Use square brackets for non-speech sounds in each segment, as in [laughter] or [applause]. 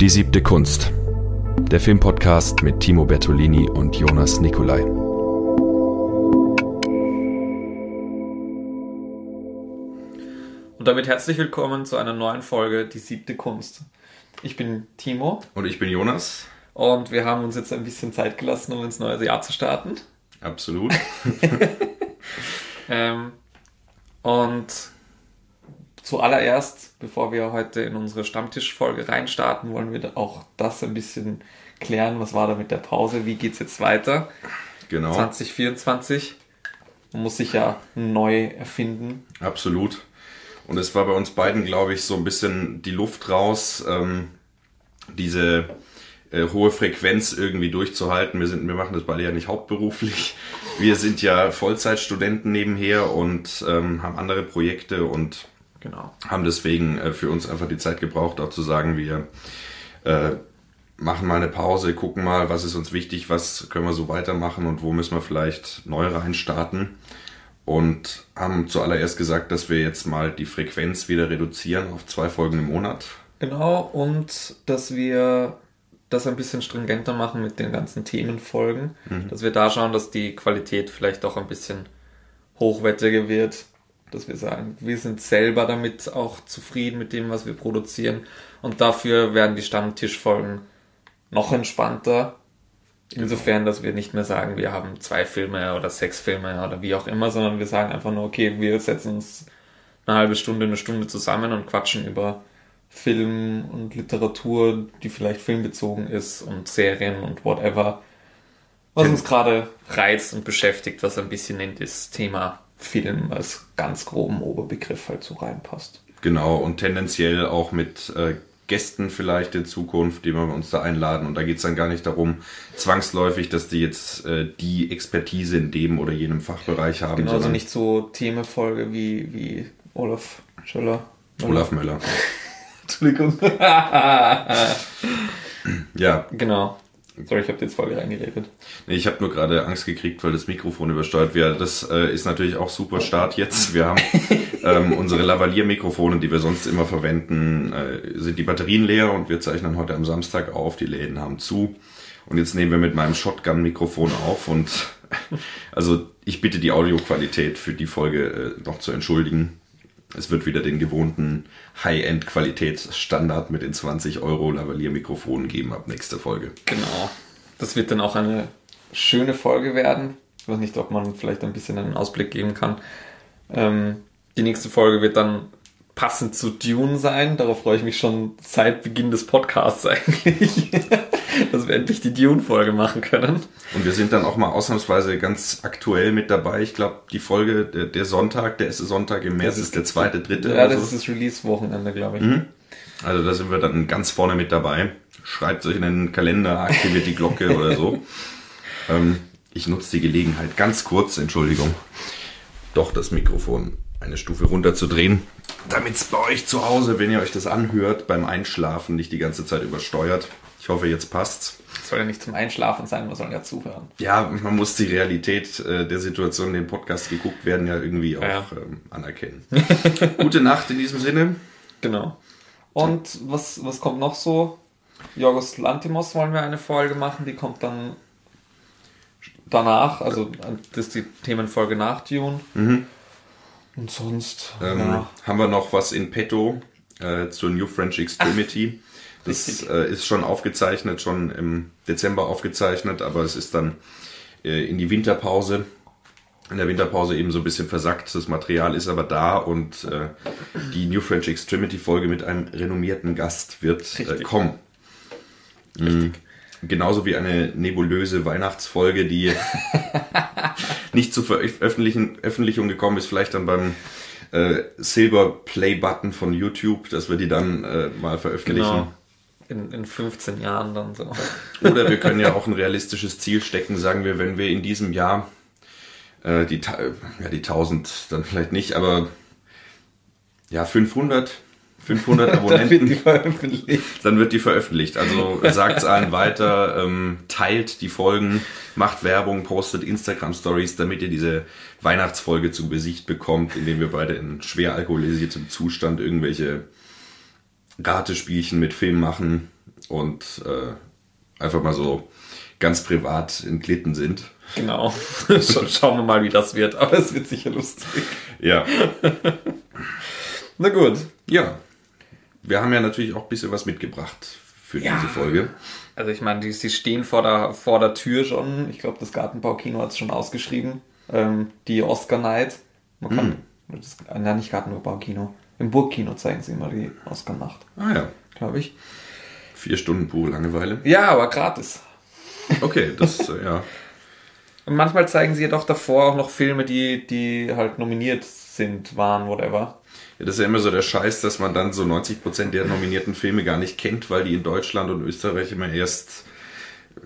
Die siebte Kunst. Der Filmpodcast mit Timo Bertolini und Jonas Nicolai. Und damit herzlich willkommen zu einer neuen Folge Die siebte Kunst. Ich bin Timo. Und ich bin Jonas. Und wir haben uns jetzt ein bisschen Zeit gelassen, um ins neue Jahr zu starten. Absolut. [laughs] ähm, und zuallererst, bevor wir heute in unsere Stammtischfolge reinstarten, wollen wir auch das ein bisschen klären. Was war da mit der Pause? Wie geht es jetzt weiter? Genau. 2024. Man muss sich ja neu erfinden. Absolut. Und es war bei uns beiden, glaube ich, so ein bisschen die Luft raus, ähm, diese äh, hohe Frequenz irgendwie durchzuhalten. Wir sind, wir machen das beide ja nicht hauptberuflich. Wir sind ja Vollzeitstudenten nebenher und ähm, haben andere Projekte und genau. haben deswegen äh, für uns einfach die Zeit gebraucht, auch zu sagen, wir äh, machen mal eine Pause, gucken mal, was ist uns wichtig, was können wir so weitermachen und wo müssen wir vielleicht neu reinstarten. Und haben zuallererst gesagt, dass wir jetzt mal die Frequenz wieder reduzieren auf zwei Folgen im Monat. Genau, und dass wir das ein bisschen stringenter machen mit den ganzen Themenfolgen, mhm. dass wir da schauen, dass die Qualität vielleicht auch ein bisschen hochwertiger wird, dass wir sagen, wir sind selber damit auch zufrieden mit dem, was wir produzieren und dafür werden die Stammtischfolgen noch entspannter. Insofern, dass wir nicht mehr sagen, wir haben zwei Filme oder sechs Filme oder wie auch immer, sondern wir sagen einfach nur, okay, wir setzen uns eine halbe Stunde, eine Stunde zusammen und quatschen über Film und Literatur, die vielleicht filmbezogen ist und Serien und whatever, was uns gerade reizt und beschäftigt, was ein bisschen in das Thema Film als ganz groben Oberbegriff halt so reinpasst. Genau, und tendenziell auch mit äh, Gästen vielleicht in Zukunft, die wir uns da einladen. Und da geht es dann gar nicht darum, zwangsläufig, dass die jetzt äh, die Expertise in dem oder jenem Fachbereich haben. Genau, also nicht so Themenfolge wie, wie Olaf Schöller. Olaf Möller. [laughs] Entschuldigung. [laughs] ja. Genau. Sorry, ich habe jetzt voll reingeredet. Nee, ich habe nur gerade Angst gekriegt, weil das Mikrofon übersteuert wird. Das äh, ist natürlich auch super Start jetzt. Wir haben [laughs] ähm, unsere Lavalier-Mikrofone, die wir sonst immer verwenden, äh, sind die Batterien leer und wir zeichnen heute am Samstag auf. Die Läden haben zu. Und jetzt nehmen wir mit meinem Shotgun-Mikrofon auf und [laughs] also ich bitte die Audioqualität für die Folge äh, noch zu entschuldigen. Es wird wieder den gewohnten High-End-Qualitätsstandard mit den 20 Euro Lavalier-Mikrofonen geben ab nächster Folge. Genau. Das wird dann auch eine schöne Folge werden. Ich weiß nicht, ob man vielleicht ein bisschen einen Ausblick geben kann. Ähm, die nächste Folge wird dann passend zu Dune sein. Darauf freue ich mich schon seit Beginn des Podcasts [laughs] eigentlich, dass wir endlich die Dune-Folge machen können. Und wir sind dann auch mal ausnahmsweise ganz aktuell mit dabei. Ich glaube, die Folge, der, der, Sonntag, der erste Sonntag im März ist, ist der zweite, dritte. Ja, das so. ist das Release-Wochenende, glaube ich. Mhm. Also da sind wir dann ganz vorne mit dabei. Schreibt euch in den Kalender, aktiviert die Glocke oder so. [laughs] Ähm, ich nutze die Gelegenheit ganz kurz, Entschuldigung, doch das Mikrofon eine Stufe runterzudrehen, damit es bei euch zu Hause, wenn ihr euch das anhört, beim Einschlafen nicht die ganze Zeit übersteuert. Ich hoffe, jetzt passt's. soll ja nicht zum Einschlafen sein, man soll ja zuhören. Ja, man muss die Realität äh, der Situation, in dem Podcast geguckt werden, ja irgendwie auch ja. Ähm, anerkennen. [laughs] Gute Nacht in diesem Sinne. Genau. Und was, was kommt noch so? Jorgos Lantimos wollen wir eine Folge machen, die kommt dann danach, also das ist die Themenfolge nach Dune. Mhm. Und sonst ähm, ja. haben wir noch was in petto äh, zur New French Extremity. Ach, das äh, ist schon aufgezeichnet, schon im Dezember aufgezeichnet, aber es ist dann äh, in die Winterpause. In der Winterpause eben so ein bisschen versackt. Das Material ist aber da und äh, die New French Extremity Folge mit einem renommierten Gast wird äh, kommen. Richtig. Mhm. Genauso wie eine nebulöse Weihnachtsfolge, die [laughs] nicht zur Veröffentlichung gekommen ist, vielleicht dann beim äh, Silber Play Button von YouTube, dass wir die dann äh, mal veröffentlichen. Genau. In, in 15 Jahren dann so. [laughs] Oder wir können ja [laughs] auch ein realistisches Ziel stecken, sagen wir, wenn wir in diesem Jahr äh, die, ja, die 1000 dann vielleicht nicht, aber ja, 500 500 [laughs] Abonnenten. dann wird die veröffentlicht. Dann wird die veröffentlicht. Also sagt es allen weiter, ähm, teilt die Folgen, macht Werbung, postet Instagram-Stories, damit ihr diese Weihnachtsfolge zu Besicht bekommt, indem wir beide in schwer alkoholisiertem Zustand irgendwelche Ratespielchen mit Film machen. und äh, einfach mal so ganz privat entglitten sind. Genau. [laughs] Schauen wir mal, wie das wird. Aber es wird sicher lustig. Ja. [laughs] Na gut. Ja. Wir haben ja natürlich auch ein bisschen was mitgebracht für Ja. diese Folge. Also ich meine, die, sie stehen vor der, vor der Tür schon. Ich glaube, das Gartenbaukino hat es schon ausgeschrieben. Ähm, die Oscar Night. Man kann, das, na, nicht Gartenbaukino. Im Burgkino zeigen sie immer die Oscar Nacht, Ah ja. glaube ich. Vier Stunden pure Langeweile. Ja, aber gratis. Okay, das, äh, ja. [laughs] Und manchmal zeigen sie ja doch davor auch noch Filme, die, die halt nominiert sind, waren, whatever. Ja, das ist ja immer so der Scheiß, dass man dann so 90% der nominierten Filme gar nicht kennt, weil die in Deutschland und Österreich immer erst äh,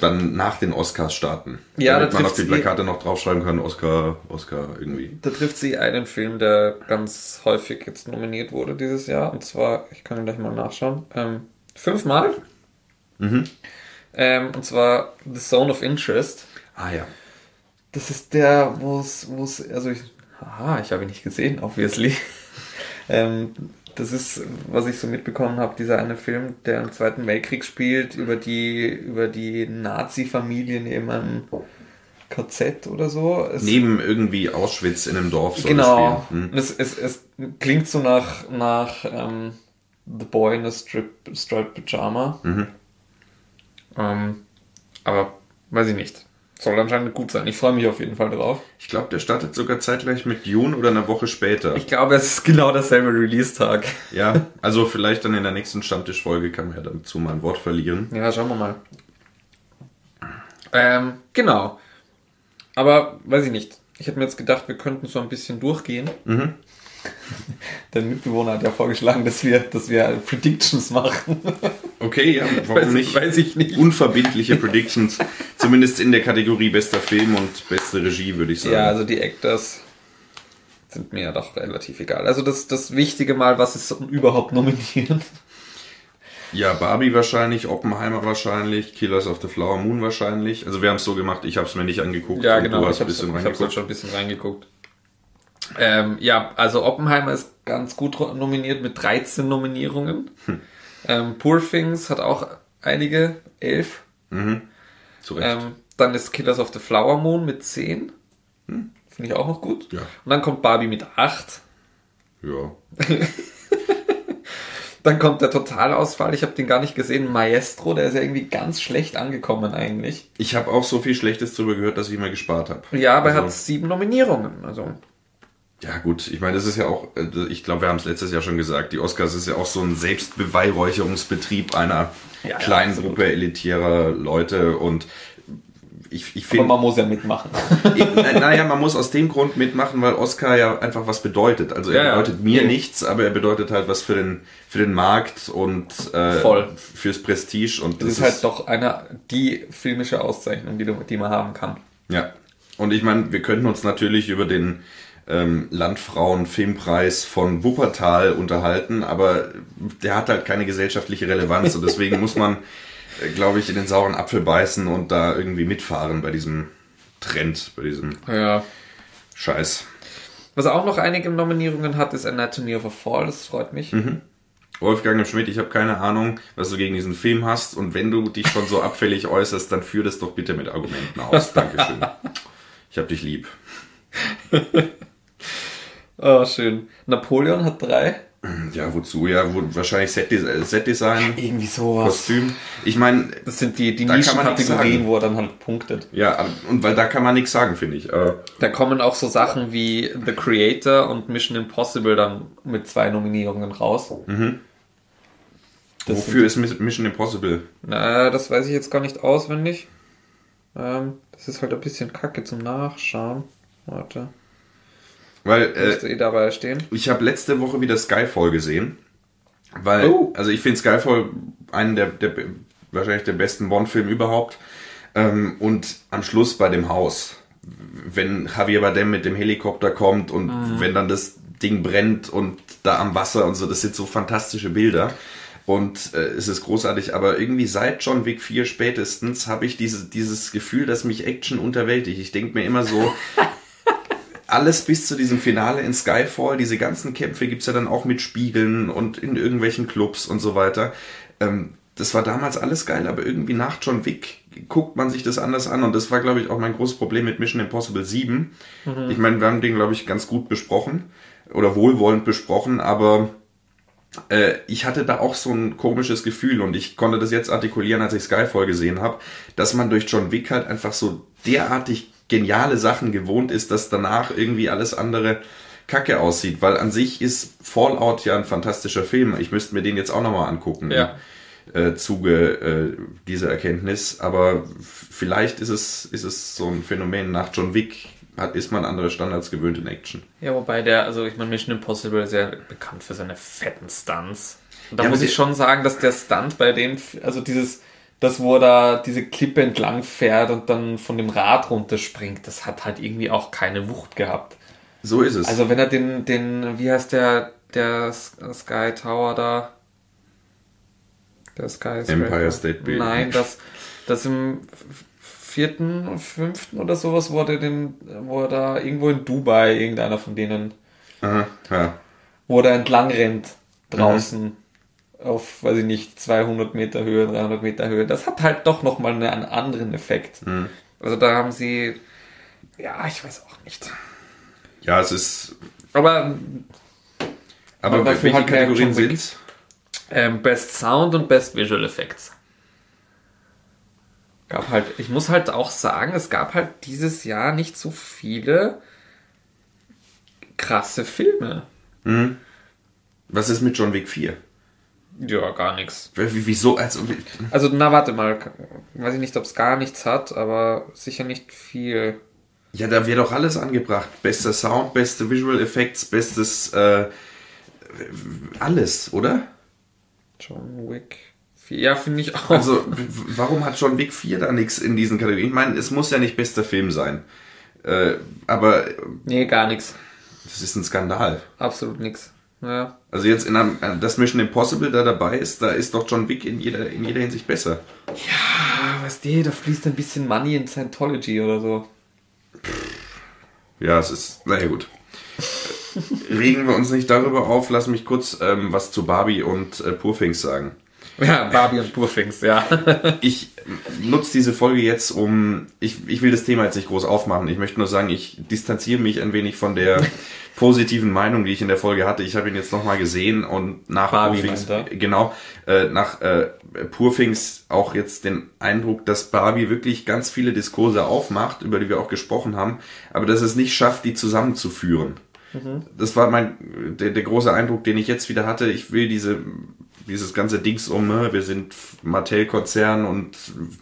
dann nach den Oscars starten. Ja, Damit da man auf die eh- Plakate noch draufschreiben kann, Oscar, Oscar irgendwie. Da trifft sie einen Film, der ganz häufig jetzt nominiert wurde dieses Jahr. Und zwar, ich kann gleich mal nachschauen, ähm, fünfmal. Ähm, und zwar The Zone of Interest. Ah ja. Das ist der, wo es, wo es, also ich, aha, ich habe ihn nicht gesehen, obviously. Ähm, das ist, was ich so mitbekommen habe, dieser eine Film, der im Zweiten Weltkrieg spielt, über die, über die Nazi-Familien in einem KZ oder so. Es, Neben irgendwie Auschwitz in einem Dorf soll genau. Hm. Es, es, es klingt so nach, nach ähm, The Boy in a Strip, Striped Pyjama. Mhm. Ähm, aber weiß ich nicht. Soll anscheinend gut sein. Ich freue mich auf jeden Fall drauf. Ich glaube, der startet sogar zeitgleich mit Dune oder eine Woche später. Ich glaube, es ist genau derselbe Release-Tag. ja, also vielleicht dann in der nächsten Stammtischfolge kann man ja dazu mal ein Wort verlieren. Ja, schauen wir mal. Ähm, genau. Aber weiß ich nicht. Ich hätte mir jetzt gedacht, wir könnten so ein bisschen durchgehen. Mhm. [laughs] Der Mitbewohner hat ja vorgeschlagen, dass wir, dass wir Predictions machen. Okay, ja, [laughs] warum weiß, nicht? weiß ich nicht. Unverbindliche Predictions, [laughs] zumindest in der Kategorie bester Film und beste Regie, würde ich sagen. Ja, also die Actors sind mir ja doch relativ egal. Also das, das Wichtige mal, was ist überhaupt nominiert? Ja, Barbie wahrscheinlich, Oppenheimer wahrscheinlich, Killers of the Flower Moon wahrscheinlich. Also wir haben es so gemacht, ich habe es mir nicht angeguckt. Ja, genau. Du hast ich ein habe bisschen ich schon ein bisschen reingeguckt. Ähm, ja, also Oppenheimer ist ganz gut nominiert mit 13 Nominierungen. Hm. Ähm, Poor Things hat auch einige, 11. Zu Recht. Ähm, dann ist Killers of the Flower Moon mit 10. Finde ich auch noch gut. Ja. Und dann kommt Barbie mit 8. ja. [laughs] Dann kommt der Totalausfall. Ich habe den gar nicht gesehen. Maestro, der ist ja irgendwie ganz schlecht angekommen eigentlich. Ich habe auch so viel Schlechtes drüber gehört, dass ich mir gespart habe. Ja, aber er also, hat sieben Nominierungen. Also Ja gut, ich meine, das ist ja auch, äh, ich glaube, wir haben es letztes Jahr schon gesagt, die Oscars ist ja auch so ein Selbstbeweihräucherungsbetrieb einer Ja, kleinen ja. Gruppe elitärer Leute und ich, ich aber finde, man muss ja mitmachen. [laughs] naja, man muss aus dem Grund mitmachen, weil Oscar ja einfach was bedeutet. Also er Ja, bedeutet mir Ja. nichts, aber er bedeutet halt was für den, für den Markt und äh, Voll. fürs Prestige und Das ist halt doch eine, die filmische Auszeichnung, die, du, die man haben kann. Ja, und ich meine, wir könnten uns natürlich über den ähm, Landfrauen-Filmpreis von Wuppertal unterhalten, aber der hat halt keine gesellschaftliche Relevanz und deswegen muss man, äh, glaube ich, in den sauren Apfel beißen und da irgendwie mitfahren bei diesem Trend, bei diesem Ja. Scheiß. Was auch noch einige Nominierungen hat, ist Anatomy of a Fall. Das freut mich. Wolfgang Schmidt, ich habe keine Ahnung, was du gegen diesen Film hast und wenn du dich schon so abfällig [laughs] äußerst, dann führ das doch bitte mit Argumenten aus. Dankeschön. [laughs] Ich hab dich lieb. [laughs] Oh, schön. Napoleon hat drei. Ja, wozu? Ja, wo, wahrscheinlich Setdesign, Setdesign [laughs] Irgendwie sowas. Kostüm. Ich meine, Das sind die, die Da kann man nichts Nischenkategorien, wo er dann halt punktet. ja, aber- und weil da kann man nichts sagen, finde ich. Äh, Da kommen auch so Sachen wie The Creator und Mission Impossible dann mit zwei Nominierungen raus. Das wofür ist Miss- Mission Impossible? Na, das weiß ich jetzt gar nicht auswendig. Ähm, das ist halt ein bisschen kacke zum Nachschauen. Warte. Weil äh, Müsste eh dabei stehen. ich habe letzte Woche wieder Skyfall gesehen. Weil, Oh. also ich finde Skyfall einen der, der wahrscheinlich der besten Bond-Filme überhaupt. Ähm, und am Schluss bei dem Haus, wenn Javier Bardem mit dem Helikopter kommt und Mhm. wenn dann das Ding brennt und da am Wasser und so, das sind so fantastische Bilder. Und äh, es ist großartig, aber irgendwie seit John Wick 4 spätestens habe ich diese, dieses Gefühl, dass mich Action unterwältigt. Ich denke mir immer so, [laughs] alles bis zu diesem Finale in Skyfall, diese ganzen Kämpfe gibt's ja dann auch mit Spiegeln und in irgendwelchen Clubs und so weiter. Ähm, das war damals alles geil, aber irgendwie nach John Wick guckt man sich das anders an und das war, glaube ich, auch mein großes Problem mit Mission Impossible 7. Mhm. Ich meine, wir haben den, glaube ich, ganz gut besprochen oder wohlwollend besprochen, aber äh, ich hatte da auch so ein komisches Gefühl und ich konnte das jetzt artikulieren, als ich Skyfall gesehen habe, dass man durch John Wick halt einfach so derartig geniale Sachen gewohnt ist, dass danach irgendwie alles andere kacke aussieht, weil an sich ist Fallout ja ein fantastischer Film. Ich müsste mir den jetzt auch nochmal angucken. Ja. Äh, Zuge äh, dieser Erkenntnis, aber vielleicht ist es, ist es so ein Phänomen nach John Wick, hat, ist man andere Standards gewöhnt in Action. Ja, wobei der, also ich meine, Mission Impossible ist ja bekannt für seine fetten Stunts. Und da Ja, muss ich schon sagen, dass der Stunt bei dem, also dieses, das, wo er da diese Klippe entlang fährt und dann von dem Rad runterspringt, das hat halt irgendwie auch keine Wucht gehabt. So ist es. Also wenn er den, den, wie heißt der, der Sky Tower da? Der Sky Empire State Building. Nein, das, das im vierten, fünften oder sowas, wo er den, wo er da irgendwo in Dubai, irgendeiner von denen, Aha, ja. wo er entlang rennt, draußen, auf, weiß ich nicht, 200 Meter Höhe, 300 Meter Höhe. Das hat halt doch nochmal einen anderen Effekt. Also da haben sie, ja, ich weiß auch nicht. ja, es ist. Aber Aber welche halt Kategorien sind Ähm, Best Sound und Best Visual Effects. Gab halt, ich muss halt auch sagen, es gab halt dieses Jahr nicht so viele krasse Filme. Was ist mit John Wick 4? Ja, gar nichts. Wieso? Also, Also, na, warte mal. Weiß ich nicht, ob es gar nichts hat, aber sicher nicht viel. ja, da wird doch alles angebracht. Bester Sound, beste Visual Effects, bestes äh, alles, oder? John Wick. Ja, finde ich auch. Also, warum hat John Wick 4 da nichts in diesen Kategorien? Ich meine, es muss ja nicht bester Film sein. Äh, aber nee, gar nichts. das ist ein Skandal. Absolut nichts. Ja. Also jetzt in einem, äh, das Mission Impossible da dabei ist, da ist doch John Wick in jeder, in jeder Hinsicht besser. Ah, weißt du, da fließt ein bisschen Money in Scientology oder so. Ja, es ist, naja gut. Regen wir uns nicht darüber auf, lass mich kurz ähm, was zu Barbie und äh, Poor Things sagen. Ja, Barbie und Burfings, ja. [laughs] Ich nutze diese Folge jetzt, um. Ich, ich will das Thema jetzt nicht groß aufmachen. Ich möchte nur sagen, ich distanziere mich ein wenig von der [laughs] positiven Meinung, die ich in der Folge hatte. Ich habe ihn jetzt nochmal gesehen und nach Barbie er? genau, äh, nach äh, Poor Things auch jetzt den Eindruck, dass Barbie wirklich ganz viele Diskurse aufmacht, über die wir auch gesprochen haben, aber dass es nicht schafft, die zusammenzuführen. Das war mein der, der große Eindruck, den ich jetzt wieder hatte. Ich will diese dieses ganze Dings um, ne, wir sind Mattel-Konzern und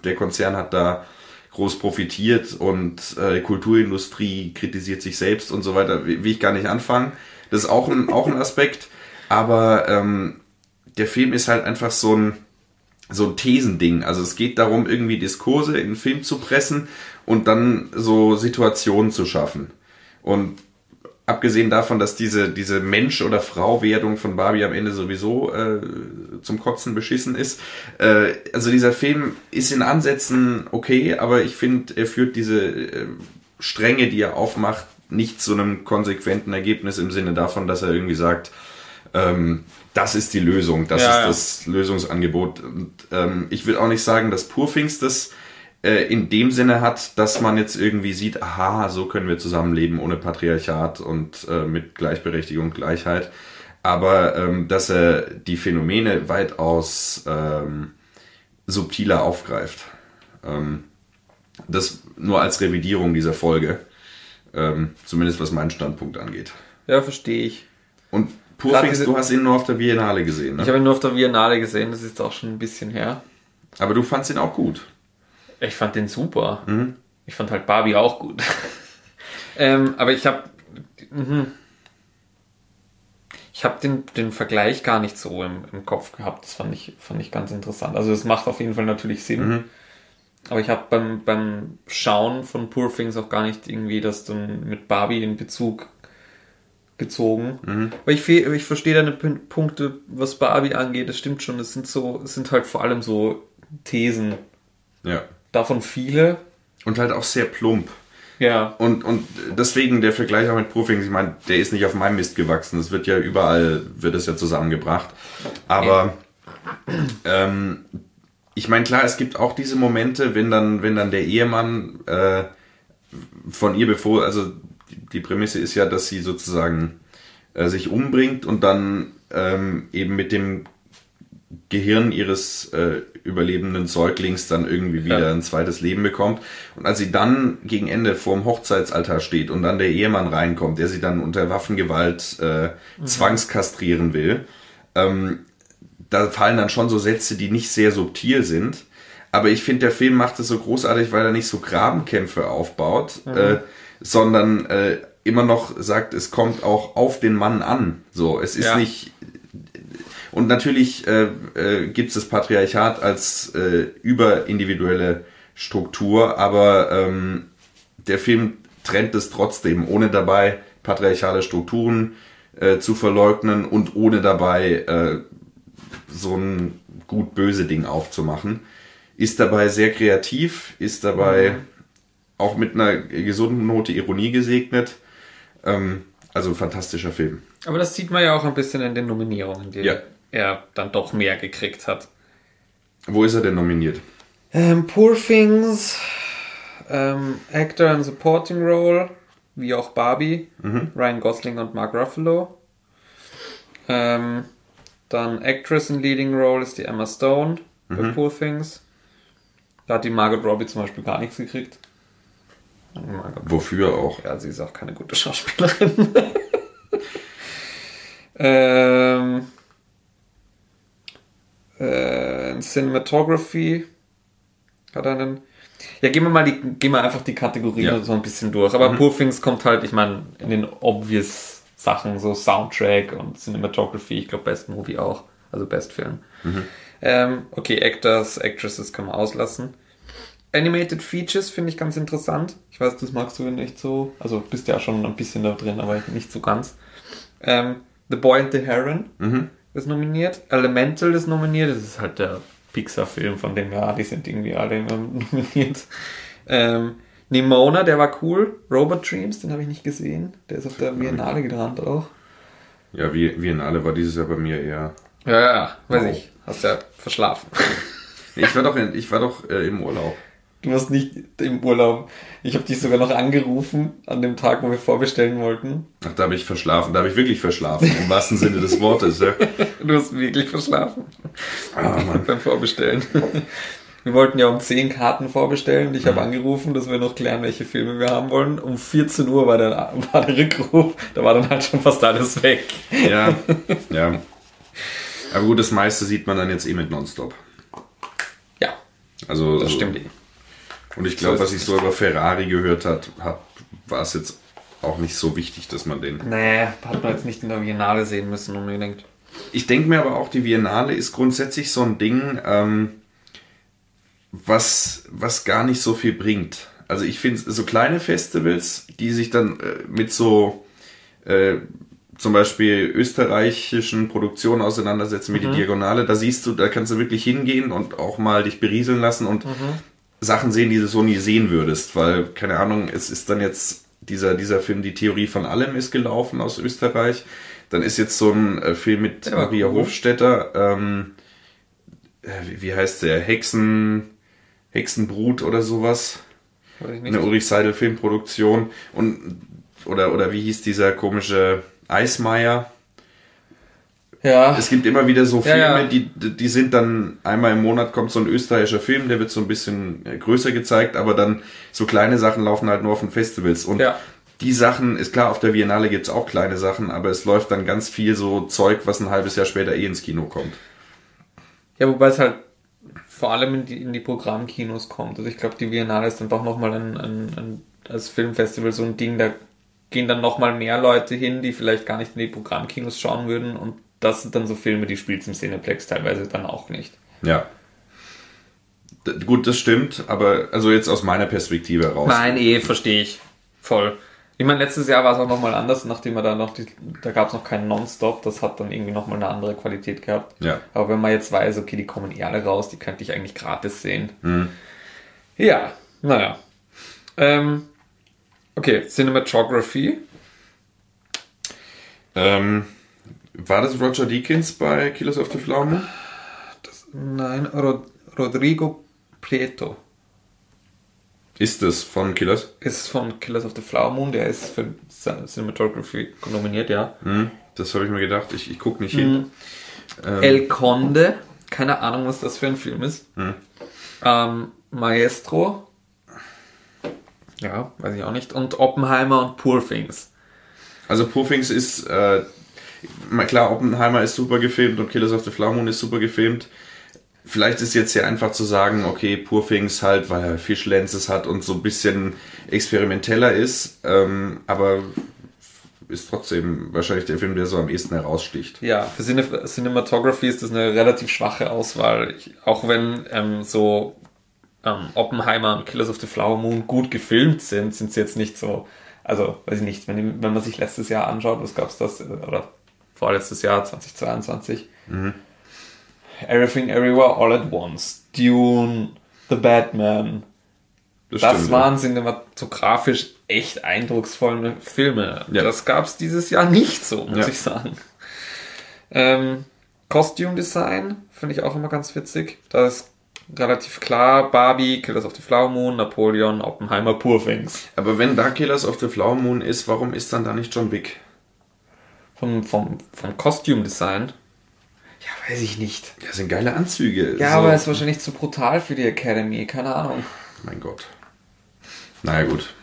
der Konzern hat da groß profitiert und äh, Kulturindustrie kritisiert sich selbst und so weiter, will, ich gar nicht anfangen. Das ist auch ein, auch ein Aspekt, aber ähm, der Film ist halt einfach so ein, so ein Thesending. Also es geht darum, irgendwie Diskurse in den Film zu pressen und dann so Situationen zu schaffen. Und abgesehen davon, dass diese, diese Mensch- oder Frau-Werdung von Barbie am Ende sowieso äh, zum Kotzen beschissen ist. Äh, also dieser Film ist in Ansätzen okay, aber ich finde, er führt diese äh, Stränge, die er aufmacht, nicht zu einem konsequenten Ergebnis im Sinne davon, dass er irgendwie sagt, ähm, das ist die Lösung, das Ja, ist ja. das Lösungsangebot. Und ähm, ich will auch nicht sagen, dass Purfings das äh, in dem Sinne hat, dass man jetzt irgendwie sieht, aha, so können wir zusammenleben ohne Patriarchat und äh, mit Gleichberechtigung und Gleichheit. Aber ähm, dass er die Phänomene weitaus ähm, subtiler aufgreift. Ähm, das nur als Revidierung dieser Folge. Ähm, zumindest was meinen Standpunkt angeht. Ja, verstehe ich. Und Purfix, du hast ihn nur auf der Biennale gesehen, Ich ne? habe ihn nur auf der Biennale gesehen, das ist auch schon ein bisschen her. Aber du fandst ihn auch gut. Ich fand den super. Ich fand halt Barbie auch gut. [laughs] ähm, aber ich habe mhm. ich habe den, den Vergleich gar nicht so im, im Kopf gehabt. Das fand ich, fand ich ganz interessant. Also es macht auf jeden Fall natürlich Sinn. Aber ich habe beim, beim Schauen von Poor Things auch gar nicht irgendwie das dann mit Barbie in Bezug gezogen. Aber ich, fe- ich verstehe deine Pün- Punkte, was Barbie angeht. Das stimmt schon. Es sind so, es sind halt vor allem so Thesen. Ja. Davon viele. Und halt auch sehr plump. Ja. Und, und deswegen der Vergleich auch mit Profings, ich meine, der ist nicht auf meinem Mist gewachsen. Es wird ja überall, wird es ja zusammengebracht. Aber Ähm, ich meine, klar, es gibt auch diese Momente, wenn dann, wenn dann der Ehemann äh, von ihr bevor, also die, die Prämisse ist ja, dass sie sozusagen äh, sich umbringt und dann ähm, eben mit dem Gehirn ihres äh, überlebenden Säuglings dann irgendwie wieder Ja. ein zweites Leben bekommt. Und als sie dann gegen Ende vorm Hochzeitsaltar steht und dann der Ehemann reinkommt, der sie dann unter Waffengewalt äh, zwangskastrieren will, ähm, da fallen dann schon so Sätze, die nicht sehr subtil sind. Aber ich finde, der Film macht es so großartig, weil er nicht so Grabenkämpfe aufbaut, äh, sondern äh, immer noch sagt, es kommt auch auf den Mann an. So, es ist Ja. nicht. Und natürlich äh, äh, gibt es das Patriarchat als äh, überindividuelle Struktur, aber ähm, der Film trennt es trotzdem, ohne dabei patriarchale Strukturen äh, zu verleugnen und ohne dabei äh, so ein gut-böse Ding aufzumachen. Ist dabei sehr kreativ, ist dabei auch mit einer gesunden Note Ironie gesegnet. Ähm, also ein fantastischer Film. Aber das sieht man ja auch ein bisschen in den Nominierungen, die Ja. Er dann doch mehr gekriegt hat. Wo ist er denn nominiert? Ähm, Poor Things, ähm, Actor and Supporting Role, wie auch Barbie, Ryan Gosling und Mark Ruffalo. Ähm, dann Actress in Leading Role ist die Emma Stone bei Poor Things. Da hat die Margot Robbie zum Beispiel gar nichts gekriegt. Margot Wofür auch? ja, sie ist auch keine gute Schauspielerin. [laughs] ähm, äh, in Cinematography hat er einen. Ja, gehen wir mal die, gehen wir einfach die Kategorien Ja. so ein bisschen durch. Aber Poor Things kommt halt, ich meine, in den obvious Sachen, so Soundtrack und Cinematography, ich glaube Best Movie auch, also Best Film. Ähm, okay, Actors, Actresses kann man auslassen. Animated Features finde ich ganz interessant. Ich weiß, das magst du nicht so. Also bist ja schon ein bisschen da drin, aber nicht so ganz. Ähm, the Boy and the Heron ist nominiert. Elemental ist nominiert. Das ist halt der Pixar-Film, von dem ja, die sind irgendwie alle immer [laughs] nominiert. Ähm, Nimona, der war cool. Robot Dreams, den habe ich nicht gesehen. Der ist auf der Biennale gerannt auch. Ja, wie, wie in alle war dieses Jahr bei mir eher. Ja, ja, weiß Wow. ich. Hast ja verschlafen. Ich war doch, in, ich war doch äh, im Urlaub. Du warst nicht im Urlaub. Ich habe dich sogar noch angerufen an dem Tag, wo wir vorbestellen wollten. Ach, da habe ich verschlafen. Da habe ich wirklich verschlafen, im wahrsten Sinne des Wortes. Ja. [laughs] Du hast wirklich verschlafen Ah, Mann. [laughs] beim Vorbestellen. [laughs] Wir wollten ja um 10 Karten vorbestellen ich habe angerufen, dass wir noch klären, welche Filme wir haben wollen. Um 14 Uhr war der, war der Rückruf, da war dann halt schon fast alles weg. Ja, ja. Aber gut, das meiste sieht man dann jetzt eh mit Nonstop. Ja, Also, das also- stimmt eh. Und ich glaube, was ich so über Ferrari gehört hat, hat, war es jetzt auch nicht so wichtig, dass man den. Nee, hat man jetzt nicht in der Biennale sehen müssen unbedingt. Ich denke mir aber auch, die Biennale ist grundsätzlich so ein Ding, ähm, was, was gar nicht so viel bringt. Also ich finde so kleine Festivals, die sich dann äh, mit so äh, zum Beispiel österreichischen Produktionen auseinandersetzen, wie die Diagonale, da siehst du, da kannst du wirklich hingehen und auch mal dich berieseln lassen und Sachen sehen, die du so nie sehen würdest, weil, keine Ahnung, es ist dann jetzt dieser, dieser Film, die Theorie von allem ist gelaufen aus Österreich. Dann ist jetzt so ein äh, Film mit war Maria cool. Hofstetter, ähm, äh, wie, wie heißt der? Hexen, Hexenbrut oder sowas. Eine Ulrich Seidel Filmproduktion. Und, oder, oder wie hieß dieser komische Eismeier? Ja, Es gibt immer wieder so Ja, Filme, ja. Die, die sind dann einmal im Monat kommt so ein österreichischer Film, der wird so ein bisschen äh, größer gezeigt, aber dann so kleine Sachen laufen halt nur auf den Festivals. Und Ja. die Sachen, ist klar, auf der Biennale gibt's auch kleine Sachen, aber es läuft dann ganz viel so Zeug, was ein halbes Jahr später eh ins Kino kommt. Ja, wobei es halt vor allem in die, in die Programmkinos kommt. Also ich glaube, die Biennale ist dann doch nochmal ein, ein, ein, als Filmfestival so ein Ding, da gehen dann nochmal mehr Leute hin, die vielleicht gar nicht in die Programmkinos schauen würden und das sind dann so Filme, die spielt im Cineplex teilweise dann auch nicht. Ja. D gut, das stimmt, aber also jetzt aus meiner Perspektive heraus. Nein, eh, verstehe ich. Voll. Ich meine, letztes Jahr war es auch nochmal anders, nachdem er da noch, die, da gab es noch keinen Nonstop, das hat dann irgendwie nochmal eine andere Qualität gehabt. Ja. Aber wenn man jetzt weiß, okay, die kommen eh alle raus, die könnte ich eigentlich gratis sehen. Ja, naja. Ähm, okay, Cinematography. Ähm, war das Roger Deakins bei Killers of the Flower Moon? Nein, Rod Rodrigo Prieto Ist es von Killers? ist von Killers of the Flower Moon. Der ist für Cinematography nominiert, ja. Hm, das habe ich mir gedacht. Ich, ich gucke nicht hin. Ähm, El Conde, keine Ahnung, was das für ein Film ist. Hm. Ähm, Maestro, ja, weiß ich auch nicht. Und Oppenheimer und Poor Things. Also Poor Things ist, äh, mal klar, Oppenheimer ist super gefilmt und Killers of the Flower Moon ist super gefilmt. Vielleicht ist jetzt hier einfach zu sagen, okay, Poor Things halt, weil er Fish Lenses hat und so ein bisschen experimenteller ist, ähm, aber ist trotzdem wahrscheinlich der Film, der so am ehesten heraussticht. Ja, für Cine Cinematography ist das eine relativ schwache Auswahl. Ich, auch wenn ähm, so ähm, Oppenheimer und Killers of the Flower Moon gut gefilmt sind, sind sie jetzt nicht so, also weiß ich nicht, wenn, wenn man sich letztes Jahr anschaut, was gab's das, oder vorletztes Jahr, 2022, Everything Everywhere All at Once, Dune, The Batman, Das, das stimmt, waren cinematografisch echt eindrucksvolle Filme. Ja. Das gab es dieses Jahr nicht so, muss Ja. ich sagen. Ähm, Costume Design finde ich auch immer ganz witzig. Da ist relativ klar Barbie, Killers of the Flower Moon, Napoleon, Oppenheimer, Poor Things. ja. Aber wenn da Killers of the Flower Moon ist, warum ist dann da nicht John Wick? Vom, vom, vom Costume Design. Ja, weiß ich nicht. Ja, sind geile Anzüge. Ja, so. aber es ist wahrscheinlich zu brutal für die Academy, keine Ahnung. Mein Gott. Naja, gut.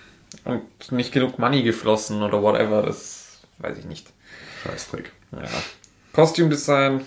Und nicht genug Money geflossen oder whatever, das weiß ich nicht. Scheißdreck. Ja. Costume Design.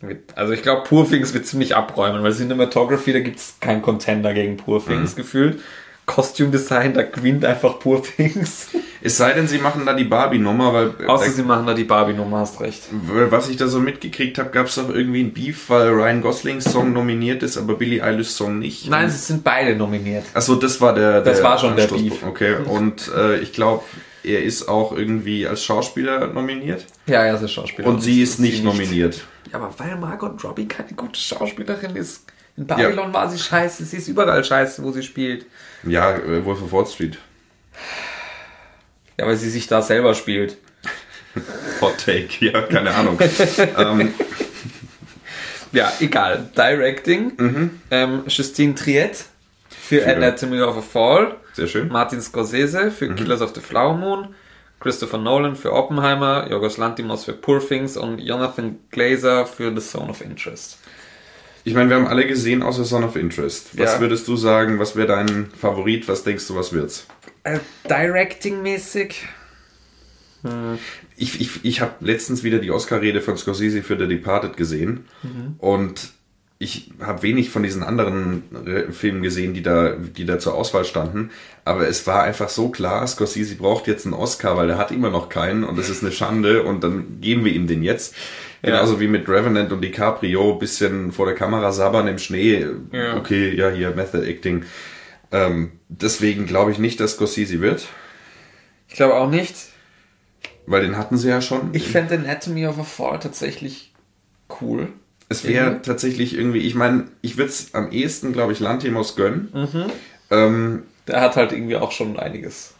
wird- Also ich glaube, Poor Things wird ziemlich abräumen, weil Cinematography, da gibt es keinen Contender gegen Poor Things gefühlt. Costume Design, da gewinnt einfach Poor Things. Es sei denn, sie machen da die Barbie-Nummer, weil äh, Außer sie machen da die Barbie-Nummer, hast recht. Weil Was ich da so mitgekriegt habe, gab es doch irgendwie ein Beef, weil Ryan Goslings Song nominiert ist, aber Billie Eilish Song nicht. Nein, sie sind beide nominiert. Achso, das war der. Das der war schon der. Beef. Okay, und äh, ich glaube, er ist auch irgendwie als Schauspieler nominiert. Ja, sie ist Schauspielerin. Und sie ist nicht nominiert. Ja, aber weil Margot Robbie keine gute Schauspielerin ist. In Babylon war sie scheiße, sie ist überall scheiße, wo sie spielt. Ja, äh, Wolf of Wall Street. Ja, weil sie sich da selber spielt. [laughs] Hot Take, ja, keine Ahnung. [laughs] ähm, Ja, egal. Directing. Ähm, Justine Triet für, Für- Anatomy of a Fall. sehr schön. Martin Scorsese für Killers of the Flower Moon. Christopher Nolan für Oppenheimer. Yorgos Lantimos für Poor Things. Und Jonathan Glazer für The Zone of Interest. Ich meine, wir haben alle gesehen, außer Son of Interest. Was Ja. würdest du sagen, was wäre dein Favorit? Was denkst du, was wird's? Äh, Directing-mäßig. Ich, ich, ich habe letztens wieder die Oscar-Rede von Scorsese für The Departed gesehen und ich habe wenig von diesen anderen äh, Filmen gesehen, die da, die da zur Auswahl standen. Aber es war einfach so klar, Scorsese braucht jetzt einen Oscar, weil er hat immer noch keinen und das ist eine Schande und dann geben wir ihm den jetzt. Genauso wie mit Revenant und DiCaprio, bisschen vor der Kamera sabbern im Schnee. Ja. Okay, ja, hier Method Acting. Ähm, deswegen glaube ich nicht, dass Scorsese wird, Ich glaube auch nicht. weil den hatten sie ja schon. Ich fände Anatomy of a Fall tatsächlich cool. Es wäre tatsächlich irgendwie, ich meine, ich würde es am ehesten, glaube ich, Lantimos gönnen. Mhm. Ähm, Der hat halt irgendwie auch schon einiges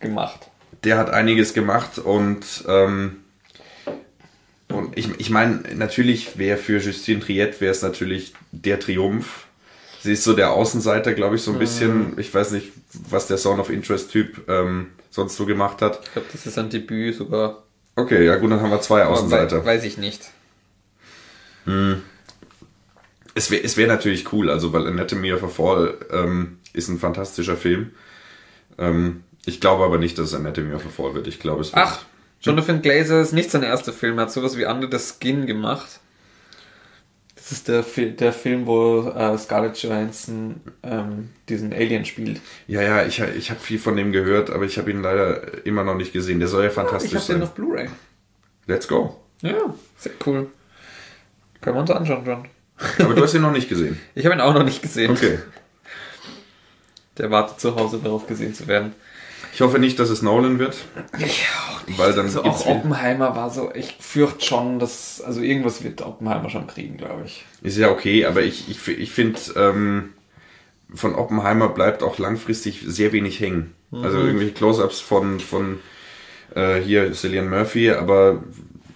gemacht. der hat einiges gemacht und, ähm, und ich, ich meine, natürlich wäre für Justine Triet wäre es natürlich der Triumph. Sie ist so der Außenseiter, glaube ich, so ein bisschen. Ich weiß nicht, was der Zone of Interest-Typ ähm, sonst so gemacht hat. Ich glaube, das ist ein Debüt sogar. Okay, ja gut, dann haben wir zwei Außenseiter. We weiß ich nicht. Es wäre es wär natürlich cool, also weil Anatomy of a Fall ähm, ist ein fantastischer Film. Ähm, ich glaube aber nicht, dass es Anatomy of a Fall wird. Ich glaube, es wird. Ach, Jonathan Glazer ist nicht sein erster Film. Er hat sowas wie Under the Skin gemacht. Das ist der, Fi der Film, wo äh, Scarlett Johansson ähm, diesen Alien spielt. Ja, ja, ich, ich habe viel von dem gehört, aber ich habe ihn leider immer noch nicht gesehen. Der soll ja fantastisch ich habe den sein. auf Blu-ray. Let's go. Ja, sehr cool. Können wir uns anschauen, John. Aber du hast ihn noch nicht gesehen. [laughs] Ich habe ihn auch noch nicht gesehen. Okay. Der wartet zu Hause darauf gesehen zu werden. Ich hoffe nicht, dass es Nolan wird, Ich auch nicht. weil dann Also auch Oppenheimer war so, ich fürchte schon, dass, also irgendwas wird Oppenheimer schon kriegen, glaube ich. Ist ja okay, aber ich, ich, ich finde, ähm, von Oppenheimer bleibt auch langfristig sehr wenig hängen. Also Mhm. irgendwelche Close-Ups von, von äh, hier Cillian Murphy, aber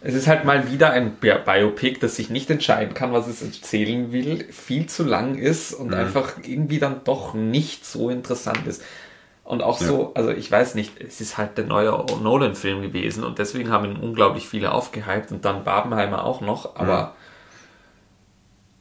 Es ist halt mal wieder ein Bi- Biopic, das sich nicht entscheiden kann, was es erzählen will, viel zu lang ist und einfach irgendwie dann doch nicht so interessant ist. Und auch so, also ich weiß nicht, es ist halt der neue Nolan-Film gewesen und deswegen haben ihn unglaublich viele aufgehypt und dann Barbenheimer auch noch, aber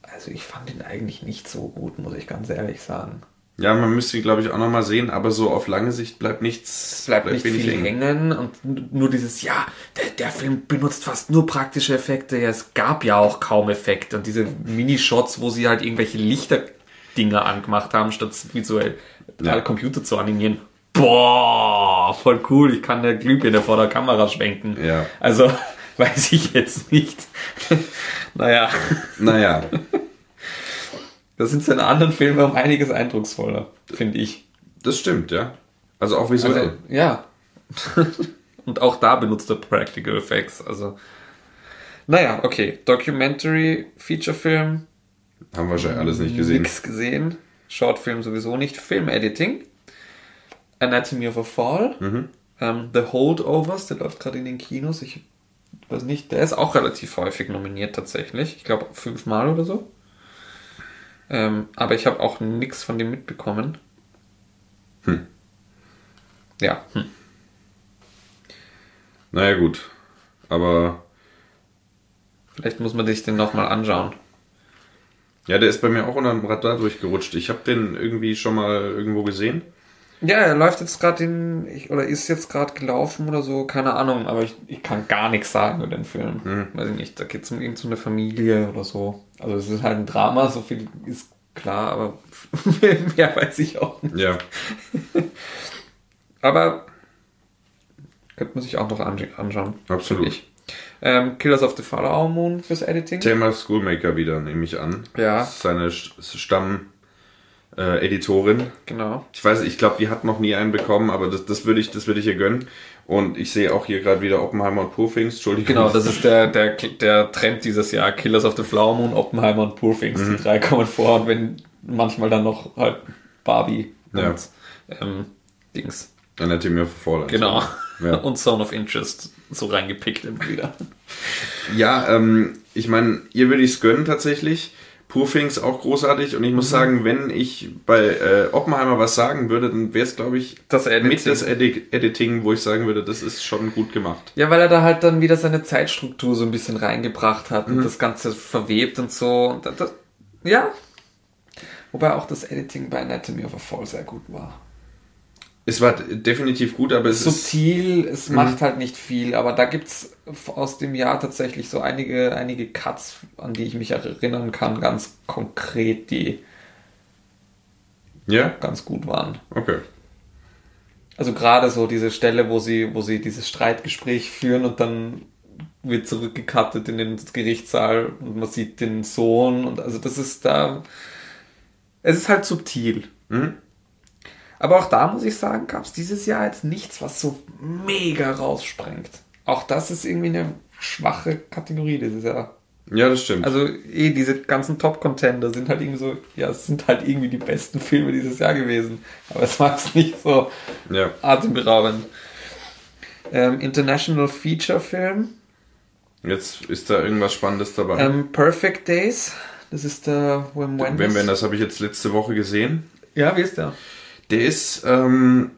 also ich fand ihn eigentlich nicht so gut, muss ich ganz ehrlich sagen. Ja, man müsste ihn, glaube ich, auch nochmal sehen, aber so auf lange Sicht bleibt nichts. Es bleibt nicht viel hängen und nur dieses, ja, der, der Film benutzt fast nur praktische Effekte. Ja, es gab ja auch kaum Effekte und diese Minishots, wo sie halt irgendwelche Lichterdinger angemacht haben, statt visuell Ja. alle Computer zu animieren. Boah, voll cool, ich kann eine Glühbirne vor der Kamera schwenken. Ja. Also, [laughs] weiß ich jetzt nicht. [laughs] naja, Naja, [laughs] das sind seine anderen Filme um einiges eindrucksvoller, finde ich. das stimmt, ja. Also auch visuell. Also, ja. Und auch da benutzt er Practical Effects. Also, naja, okay. Documentary, Featurefilm, Haben wir wahrscheinlich alles nicht gesehen. nix gesehen. Shortfilm sowieso nicht. Film-Editing. Anatomy of a Fall. Mhm. Ähm, The Holdovers, der läuft gerade in den Kinos. Ich weiß nicht, der ist auch relativ häufig nominiert tatsächlich. Ich glaube fünfmal oder so. Ähm, aber ich habe auch nichts von dem mitbekommen. Hm. Ja, hm. Naja, gut. Aber vielleicht muss man sich den nochmal anschauen. Ja, der ist bei mir auch unter dem Radar durchgerutscht. Ich habe den irgendwie schon mal irgendwo gesehen. Ja, er läuft jetzt gerade in, ich, oder ist jetzt gerade gelaufen oder so, keine Ahnung, aber ich, ich kann gar nichts sagen über den Film. Weiß ich nicht, da geht es um irgendeine Familie oder so. Also es ist halt ein Drama, so viel ist klar, aber [laughs] mehr weiß ich auch nicht. Ja. [laughs] Aber könnte man sich auch noch anscha- anschauen. Absolut. Ähm, Killers of the Flower Moon fürs Editing. Thema Schoolmaker wieder, nehme ich an. Ja. Seine Stamm äh, Editorin. Genau. Ich weiß, ich glaube, die hat noch nie einen bekommen, aber das, das würde ich, das würde ich ihr gönnen. Und ich sehe auch hier gerade wieder Oppenheimer und Poor Things. Entschuldigung. Genau, das ist der, der, [laughs] der Trend dieses Jahr. Killers of the Flower Moon, Oppenheimer und Poor Things. Mhm. Die drei kommen vor und wenn manchmal dann noch halt Barbie Ja. und ähm, Dings. Anatomy of Fall. Genau. Ja. [laughs] Und Zone of Interest so reingepickt immer wieder. Ja, ähm, ich meine, ihr würde ich es gönnen tatsächlich. Poor Things auch großartig. Und ich muss sagen, wenn ich bei äh, Oppenheimer was sagen würde, dann wäre es, glaube ich, Das Editing. mit das Edi Editing, wo ich sagen würde, das ist schon gut gemacht. Ja, weil er da halt dann wieder seine Zeitstruktur so ein bisschen reingebracht hat Mhm. und das Ganze verwebt und so. Und das, ja. Wobei auch das Editing bei Anatomy of a Fall sehr gut war. Es war definitiv gut, aber es ist. subtil, es Mhm. macht halt nicht viel, aber da gibt's aus dem Jahr tatsächlich so einige, einige Cuts, an die ich mich erinnern kann, ganz konkret, die Ja? ganz gut waren. Okay. Also gerade so diese Stelle, wo sie, wo sie dieses Streitgespräch führen und dann wird zurückgekattet in den Gerichtssaal und man sieht den Sohn und also das ist da, es ist halt subtil. Mhm. Aber auch da muss ich sagen, gab es dieses Jahr jetzt nichts, was so mega raussprengt. Auch das ist irgendwie eine schwache Kategorie dieses Jahr. Ja, das stimmt. Also eh, diese ganzen Top-Contender sind halt irgendwie so, ja, es sind halt irgendwie die besten Filme dieses Jahr gewesen. Aber es war jetzt nicht so ja. atemberaubend. Ähm, International Feature Film. Jetzt ist da irgendwas Spannendes dabei. Ähm, Perfect Days. Das ist der Wim Wenders. Wenn, das habe ich jetzt letzte Woche gesehen. Ja, wie ist der? Der ist ähm,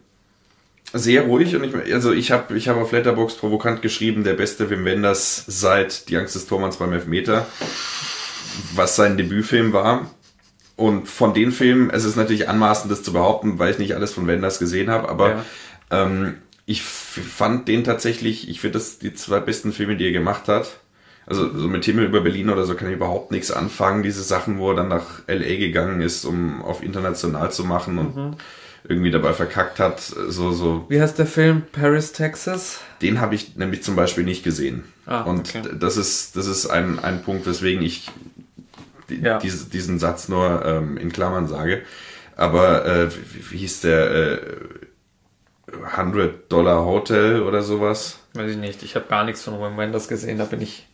sehr ruhig und ich, also ich habe ich hab auf Letterbox provokant geschrieben, der beste Wim Wenders seit Die Angst des Tormanns beim Elfmeter, was sein Debütfilm war. Und von den Filmen, es ist natürlich anmaßend, das zu behaupten, weil ich nicht alles von Wenders gesehen habe, aber Ja. ähm, ich fand den tatsächlich, ich finde das die zwei besten Filme, die er gemacht hat. Also so mit Himmel über Berlin oder so kann ich überhaupt nichts anfangen. Diese Sachen, wo er dann nach LA gegangen ist, um auf international zu machen und Mhm. Irgendwie dabei verkackt hat. So, so. Wie heißt der Film? Paris, Texas? Den habe ich nämlich zum Beispiel nicht gesehen. Ah, und okay. das ist, das ist ein, ein Punkt, weswegen ich die, Ja. diese, diesen Satz nur ähm, in Klammern sage. Aber äh, wie, wie hieß der? Äh, 100 Dollar Hotel oder sowas? Weiß ich nicht. Ich habe gar nichts von Wim Wenders gesehen. Da bin ich.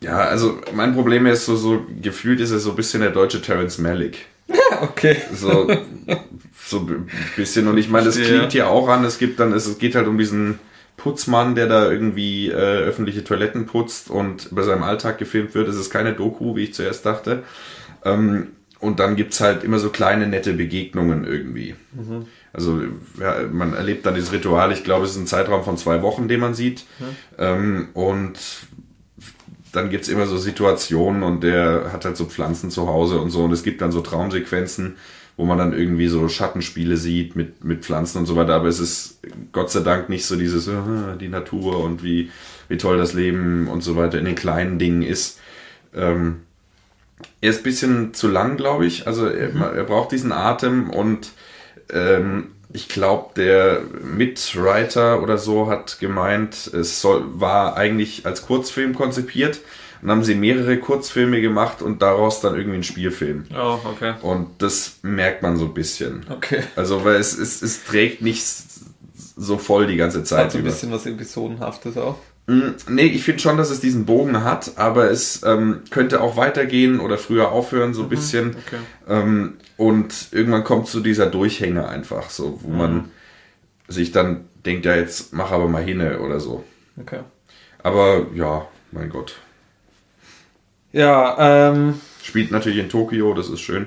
Ja, also mein Problem ist so, so gefühlt ist er so ein bisschen der deutsche Terence Malick. [laughs] okay. So, so ein bisschen. Und ich meine, das klingt ja auch an, es gibt dann, es geht halt um diesen Putzmann, der da irgendwie äh, öffentliche Toiletten putzt und bei seinem Alltag gefilmt wird. Es ist keine Doku, wie ich zuerst dachte. Ähm, und dann gibt's halt immer so kleine nette Begegnungen irgendwie. Mhm. Also ja, man erlebt dann dieses Ritual, ich glaube, es ist ein Zeitraum von zwei Wochen, den man sieht. Mhm. Ähm, und dann gibt's immer so Situationen und der hat halt so Pflanzen zu Hause und so. Und es gibt dann so Traumsequenzen, wo man dann irgendwie so Schattenspiele sieht mit, mit Pflanzen und so weiter. Aber es ist Gott sei Dank nicht so dieses, uh, die Natur und wie, wie toll das Leben und so weiter in den kleinen Dingen ist. Ähm, er ist ein bisschen zu lang, glaube ich. Also er, mhm. er, braucht diesen Atem und ähm, ich glaube, der Mitwriter oder so hat gemeint, es soll, war eigentlich als Kurzfilm konzipiert. Und dann haben sie mehrere Kurzfilme gemacht und daraus dann irgendwie ein Spielfilm. Oh, okay. Und das merkt man so ein bisschen. Okay. Also, weil es, es, es trägt nicht so voll die ganze Zeit. Hat so ein bisschen was Episodenhaftes auch. Mm, nee, ich finde schon, dass es diesen Bogen hat, aber es ähm, könnte auch weitergehen oder früher aufhören, so ein mhm, bisschen. Okay. Ähm, und irgendwann kommt so dieser Durchhänger einfach, so, wo mhm. man sich dann denkt, ja, jetzt mach aber mal hinne oder so. Okay. Aber ja, mein Gott. Ja, ähm. Spielt natürlich in Tokio, das ist schön.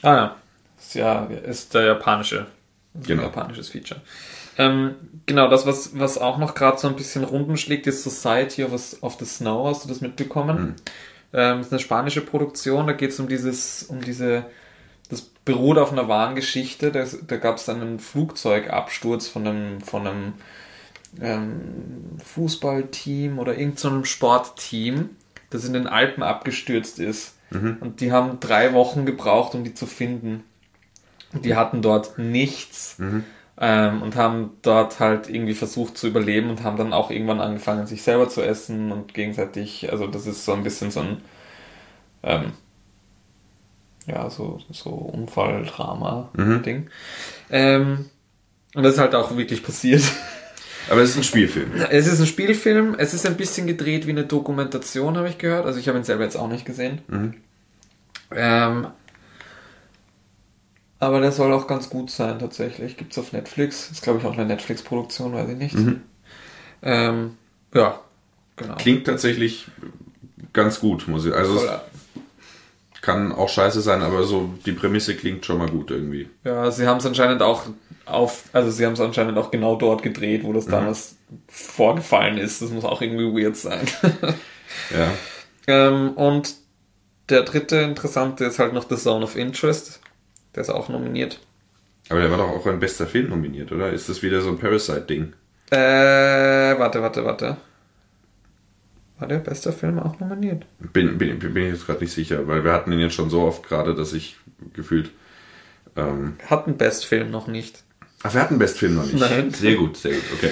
Ah ja. Ist ja, ist der japanische. Genau. Japanisches Feature. Ähm, genau, das, was, was auch noch gerade so ein bisschen Runden schlägt, ist Society of, the Snow. Hast du das mitbekommen? Mhm. Ähm, das ist eine spanische Produktion, da geht es um dieses, um diese, das beruht auf einer wahren Geschichte. Da, da gab es dann einen Flugzeugabsturz von einem, von einem ähm, Fußballteam oder irgendeinem so Sportteam, das in den Alpen abgestürzt ist. Mhm. Und die haben drei Wochen gebraucht, um die zu finden. Die hatten dort nichts. Mhm ähm, und haben dort halt irgendwie versucht zu überleben und haben dann auch irgendwann angefangen, sich selber zu essen und gegenseitig, also das ist so ein bisschen so ein, ähm, ja, so, so Unfalldrama-Ding. Mhm. Ähm, und das ist halt auch wirklich passiert. Aber es ist ein Spielfilm. Es ist ein Spielfilm. Es ist ein bisschen gedreht wie eine Dokumentation, habe ich gehört. Also ich habe ihn selber jetzt auch nicht gesehen. Mhm. Ähm, aber der soll auch ganz gut sein, tatsächlich. Gibt es auf Netflix. Ist, glaube ich, auch eine Netflix-Produktion, weiß ich nicht. Mhm. Ähm, ja, genau. Klingt tatsächlich ganz gut, muss ich. Also, kann auch scheiße sein, aber so die Prämisse klingt schon mal gut irgendwie. Ja, sie haben es anscheinend auch auf, also sie haben es anscheinend auch genau dort gedreht, wo das mhm. damals vorgefallen ist. Das muss auch irgendwie weird sein. ja. [laughs] Ähm, und der dritte interessante ist halt noch The Zone of Interest. Der ist auch nominiert. Aber der war doch auch ein bester Film nominiert, oder? Ist das wieder so ein Parasite-Ding? Äh, warte, warte, warte. War der bester Film auch nominiert? Bin, bin, bin ich jetzt gerade nicht sicher, weil wir hatten ihn jetzt schon so oft gerade, dass ich gefühlt. Ähm hatten Bestfilm noch nicht. Ach, wir hatten Bestfilm noch nicht. Nein. Sehr gut, sehr gut, okay.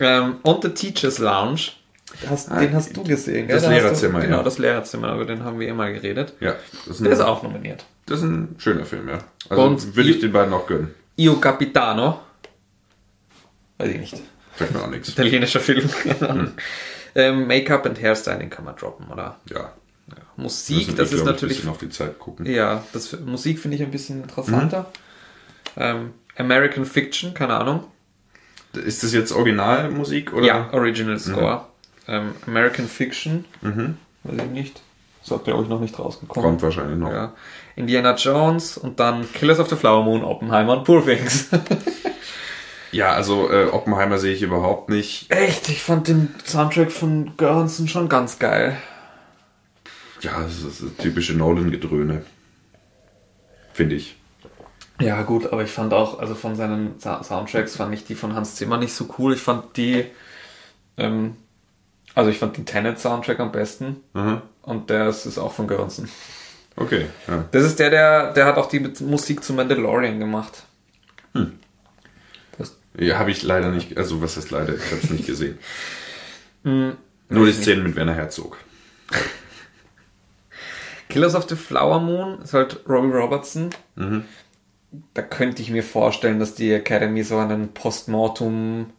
Ähm, und The Teacher's Lounge. Hast, ah, den hast du gesehen, gell? Das Lehrerzimmer, du, Genau, ja. das Lehrerzimmer, über den haben wir immer geredet. Ja. Ist der ist auch nominiert. Das ist ein schöner Film, ja. Also Und würde ich den beiden auch gönnen. Io Capitano. Weiß ich nicht. Sagt mir auch nichts. Italienischer Film. [laughs] hm. ähm, Make-up and Hairstyling kann man droppen, oder? Ja. ja. Musik, das, das ist natürlich. noch die Zeit gucken. Ja, das, Musik finde ich ein bisschen interessanter. Mhm. Ähm, American Fiction, keine Ahnung. Ist das jetzt Originalmusik oder? Ja, Original Score. Mhm. Ähm, American Fiction, mhm. weiß ich nicht. Ist auch, glaube ich, noch nicht rausgekommen. Kommt wahrscheinlich noch. Ja. Indiana Jones und dann Killers of the Flower Moon, Oppenheimer und Poor Things. [laughs] ja, also äh, Oppenheimer sehe ich überhaupt nicht. Echt, ich fand den Soundtrack von Göransson schon ganz geil. Ja, das ist das typische Nolan-Gedröhne. Finde ich. Ja, gut, aber ich fand auch, also von seinen Soundtracks fand ich die von Hans Zimmer nicht so cool. Ich fand die, ähm, also ich fand den Tenet-Soundtrack am besten. Mhm. Und der ist, ist auch von Göransson. Okay. Ja. Das ist der, der, der hat auch die Musik zu Mandalorian gemacht. Hm. ja, habe ich leider nicht, also was ist leider, ich habe es nicht gesehen. [laughs] hm, Nur die Szenen mit Werner Herzog. Killers of the Flower Moon ist halt Robbie Robertson. Mhm. Da könnte ich mir vorstellen, dass die Academy so einen Postmortum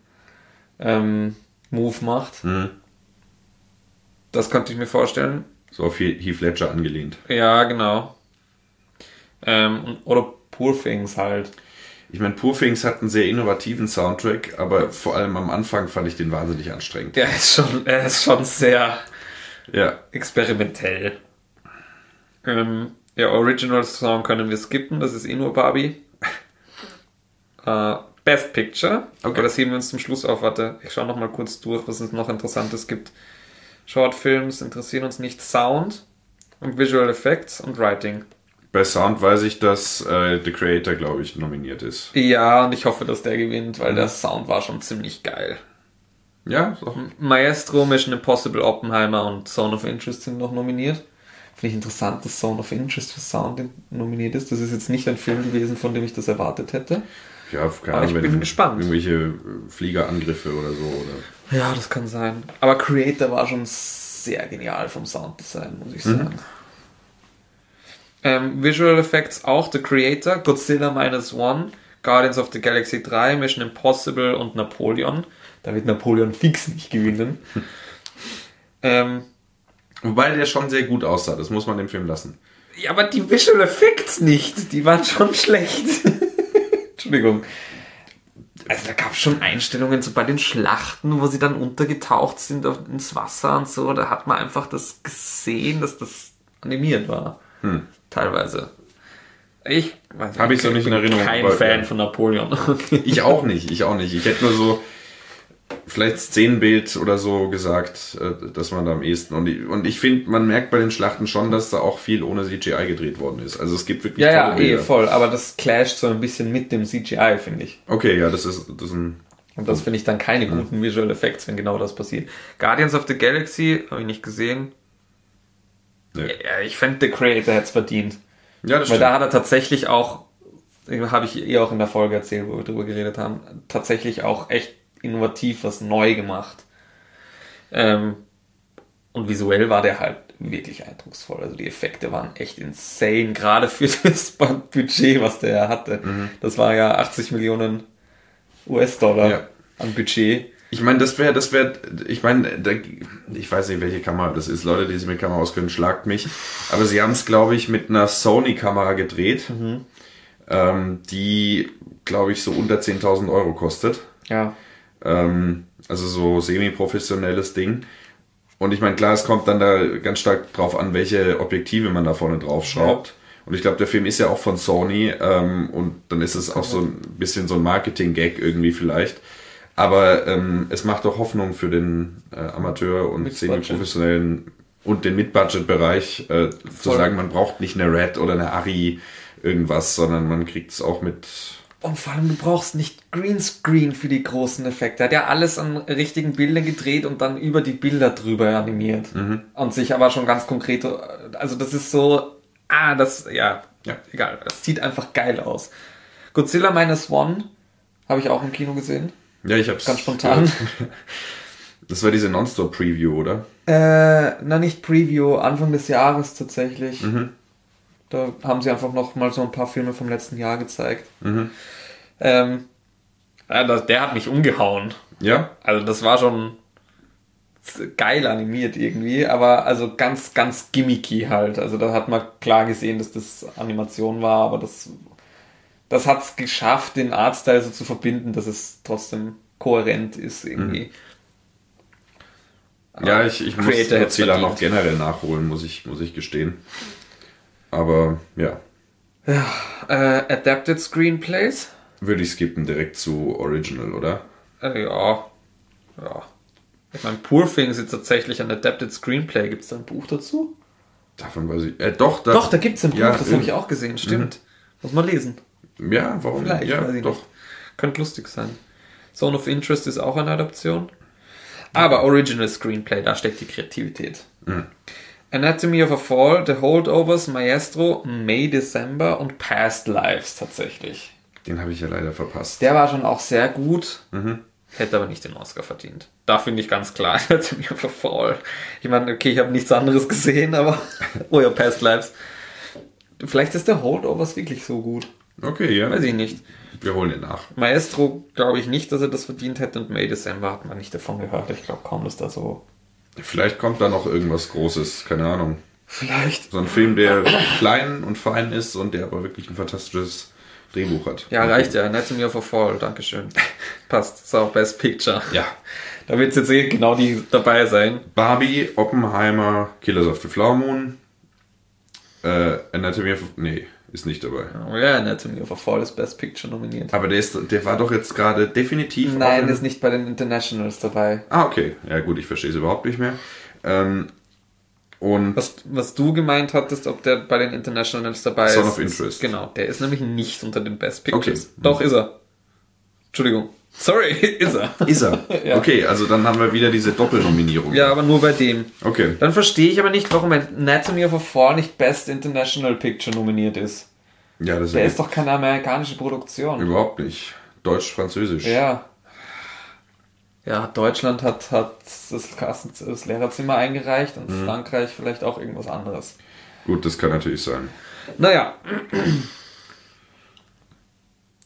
ähm, Move macht. Mhm. Das könnte ich mir vorstellen. So auf Heath Ledger angelehnt. Ja, genau. Ähm, oder Poor Things halt. Ich meine, Poor Things hat einen sehr innovativen Soundtrack, aber vor allem am Anfang fand ich den wahnsinnig anstrengend. Der ist schon, er ist schon sehr Ja. experimentell. Ähm, ja, Original Song können wir skippen, das ist eh nur Barbie. [laughs] Äh, Best Picture. Okay. Okay. Das heben wir uns zum Schluss auf. Warte, ich schaue noch mal kurz durch, was es noch Interessantes gibt. Shortfilms interessieren uns nicht. Sound und Visual Effects und Writing. Bei Sound weiß ich, dass äh, The Creator, glaube ich, nominiert ist. Ja, und ich hoffe, dass der gewinnt, weil der Sound war schon ziemlich geil. Ja, auch Maestro, Mission Impossible, Oppenheimer und Zone of Interest sind noch nominiert. Finde ich interessant, dass Zone of Interest für Sound nominiert ist. Das ist jetzt nicht ein Film gewesen, von dem ich das erwartet hätte. Ja, keine Ahnung, ich bin gespannt. Irgendwelche Fliegerangriffe oder so. Oder. Ja, das kann sein. Aber Creator war schon sehr genial vom Sounddesign, muss ich sagen. Ähm, Visual Effects auch The Creator, Godzilla Minus One, Guardians of the Galaxy 3, Mission Impossible und Napoleon. Da wird Napoleon fix nicht gewinnen. [laughs] ähm, Wobei der schon sehr gut aussah, das muss man dem Film lassen. ja, aber die Visual Effects nicht. Die waren schon schlecht. [laughs] Entschuldigung. Also da gab es schon Einstellungen so bei den Schlachten, wo sie dann untergetaucht sind auf, ins Wasser und so. Da hat man einfach das gesehen, dass das animiert war. Teilweise. Ich weiß Hab ich so nicht in bin Erinnerung, Kein Fan ja. von Napoleon. Ich auch nicht, ich auch nicht. Ich hätte nur so vielleicht Szenenbild oder so gesagt, äh, dass man da am ehesten. Und ich, und ich finde, man merkt bei den Schlachten schon, dass da auch viel ohne CGI gedreht worden ist. Also es gibt wirklich ja, ja, eh, voll. Aber das clasht so ein bisschen mit dem CGI, finde ich. Okay, ja, das ist, das ist ein. Und das finde ich dann keine guten Visual Effects, wenn genau das passiert. Guardians of the Galaxy habe ich nicht gesehen. Nee. Ja, ich fände, The Creator hätte es verdient. Ja, das Weil stimmt. da hat er tatsächlich auch, habe ich eh auch in der Folge erzählt, wo wir drüber geredet haben, tatsächlich auch echt innovativ was neu gemacht. Ähm, und visuell war der halt wirklich eindrucksvoll. Also die Effekte waren echt insane, gerade für [laughs] das Budget, was der hatte. Das war ja 80 Millionen US-Dollar Ja. an Budget. Ich meine, das wäre, das wäre, ich meine, ich weiß nicht, welche Kamera das ist. Leute, die sich mit Kamera auskennen, schlagt mich. Aber sie haben es, glaube ich, mit einer Sony-Kamera gedreht, ähm, die, glaube ich, so unter 10.000 Euro kostet. Ja. Ähm, also so semi-professionelles Ding. Und ich meine, klar, es kommt dann da ganz stark drauf an, welche Objektive man da vorne drauf schraubt. Und ich glaube, der Film ist ja auch von Sony ähm, und dann ist es auch so ein bisschen so ein Marketing-Gag irgendwie vielleicht. Aber ähm, es macht doch Hoffnung für den äh, Amateur und semi-professionellen und den Mid-Budget-Bereich äh, zu sagen, man braucht nicht eine Red oder eine Ari irgendwas, sondern man kriegt es auch mit Und vor allem, du brauchst nicht Greenscreen für die großen Effekte. Er hat ja alles an richtigen Bildern gedreht und dann über die Bilder drüber animiert. Und sich aber schon ganz konkret, also das ist so, ah, das, ja, Ja. egal. Das sieht einfach geil aus. Godzilla Minus One habe ich auch im Kino gesehen. Ja, ich hab's. Ganz spontan. [laughs] Das war diese Non-Stop-Preview, oder? Äh, na nicht Preview, Anfang des Jahres tatsächlich. Da haben sie einfach noch mal so ein paar Filme vom letzten Jahr gezeigt. Ähm, ja, das, der hat mich umgehauen. Ja? Also das war schon geil animiert irgendwie, aber also ganz, ganz gimmicky halt. Also da hat man klar gesehen, dass das Animation war, aber das, das hat es geschafft, den Artstyle so zu verbinden, dass es trotzdem kohärent ist irgendwie. Ja, ich, ich muss Creator hätt's Godzilla noch generell nachholen, muss ich, muss ich gestehen. Aber ja, Äh, Adapted Screenplays? würde ich skippen direkt zu Original, oder? Äh, ja. Ja. Ich meine, Poor Things ist tatsächlich ein Adapted Screenplay. Gibt es da ein Buch dazu? Davon weiß ich. Äh, doch, da, Doch, da gibt es ein Buch, Ja, das äh, habe ich auch gesehen, stimmt. Muss man lesen. Ja, warum? Vielleicht, ja, weiß ich doch. nicht. Könnte lustig sein. Zone of Interest ist auch eine Adaption. Aber Original Screenplay, da steckt die Kreativität. Anatomy of a Fall, The Holdovers, Maestro, May December und Past Lives tatsächlich. Den habe ich ja leider verpasst. Der war schon auch sehr gut, hätte aber nicht den Oscar verdient. Da finde ich ganz klar [laughs] Anatomy of a Fall. Ich meine, okay, ich habe nichts anderes gesehen, aber [laughs] oh ja, Past Lives. Vielleicht ist der Holdovers wirklich so gut. Okay, ja. Weiß ich nicht. Wir holen den nach. Maestro glaube ich nicht, dass er das verdient hätte und May December hat man nicht davon gehört. Ich glaube kaum, dass da so. Vielleicht kommt da noch irgendwas Großes, keine Ahnung. Vielleicht. So ein Film, der klein und fein ist und der aber wirklich ein fantastisches Drehbuch hat. Ja, reicht ja. Anatomy of a Fall, Dankeschön. [laughs] Passt. Ist auch Best Picture. Ja. Da wird jetzt eh genau die dabei sein. Barbie, Oppenheimer, Killers of the Flower Moon, äh, Anatomy of... Nee, ist nicht dabei. Oh ja, Anatomy of a Fall ist Best Picture nominiert. Aber der, ist, der war doch jetzt gerade definitiv... Nein, ist nicht bei den Internationals dabei. Ah, okay. Ja gut, ich verstehe es überhaupt nicht mehr. Ähm, und Was, was du gemeint hattest, ob der bei den Internationals dabei Son ist. of Interest. Ist, genau, der ist nämlich nicht unter den Best Pictures. Okay. Doch, ist er. Entschuldigung. Sorry, [laughs] ist er. ist er. [laughs] Ja. Okay, also dann haben wir wieder diese Doppelnominierung. Ja, aber nur bei dem. Okay. Dann verstehe ich aber nicht, warum Anatomy of a Fall nicht Best International Picture nominiert ist. Ja, das Der ist ist doch keine amerikanische Produktion. überhaupt nicht. Deutsch-Französisch. Ja. Ja, Deutschland hat, hat das, Klassen, das Lehrerzimmer eingereicht und Mhm. Frankreich vielleicht auch irgendwas anderes. Gut, das kann natürlich sein. Naja,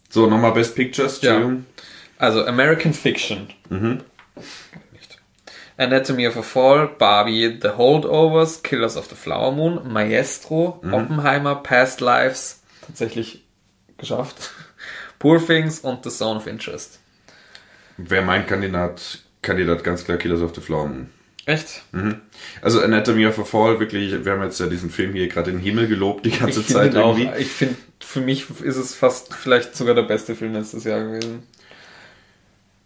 So, nochmal Best Pictures, Ja. Also American Fiction. Nicht. Anatomy of a Fall, Barbie, The Holdovers, Killers of the Flower Moon, Maestro, Oppenheimer, Past Lives, tatsächlich geschafft, [laughs] Poor Things und The Zone of Interest. Wäre mein Kandidat, Kandidat ganz klar Killers of the Flower Moon. Echt? Mhm. Also Anatomy of a Fall, wirklich, wir haben jetzt ja diesen Film hier gerade in den Himmel gelobt die ganze ich Zeit finde auch, irgendwie. ich finde, für mich ist es fast vielleicht sogar der beste Film letztes Jahr gewesen.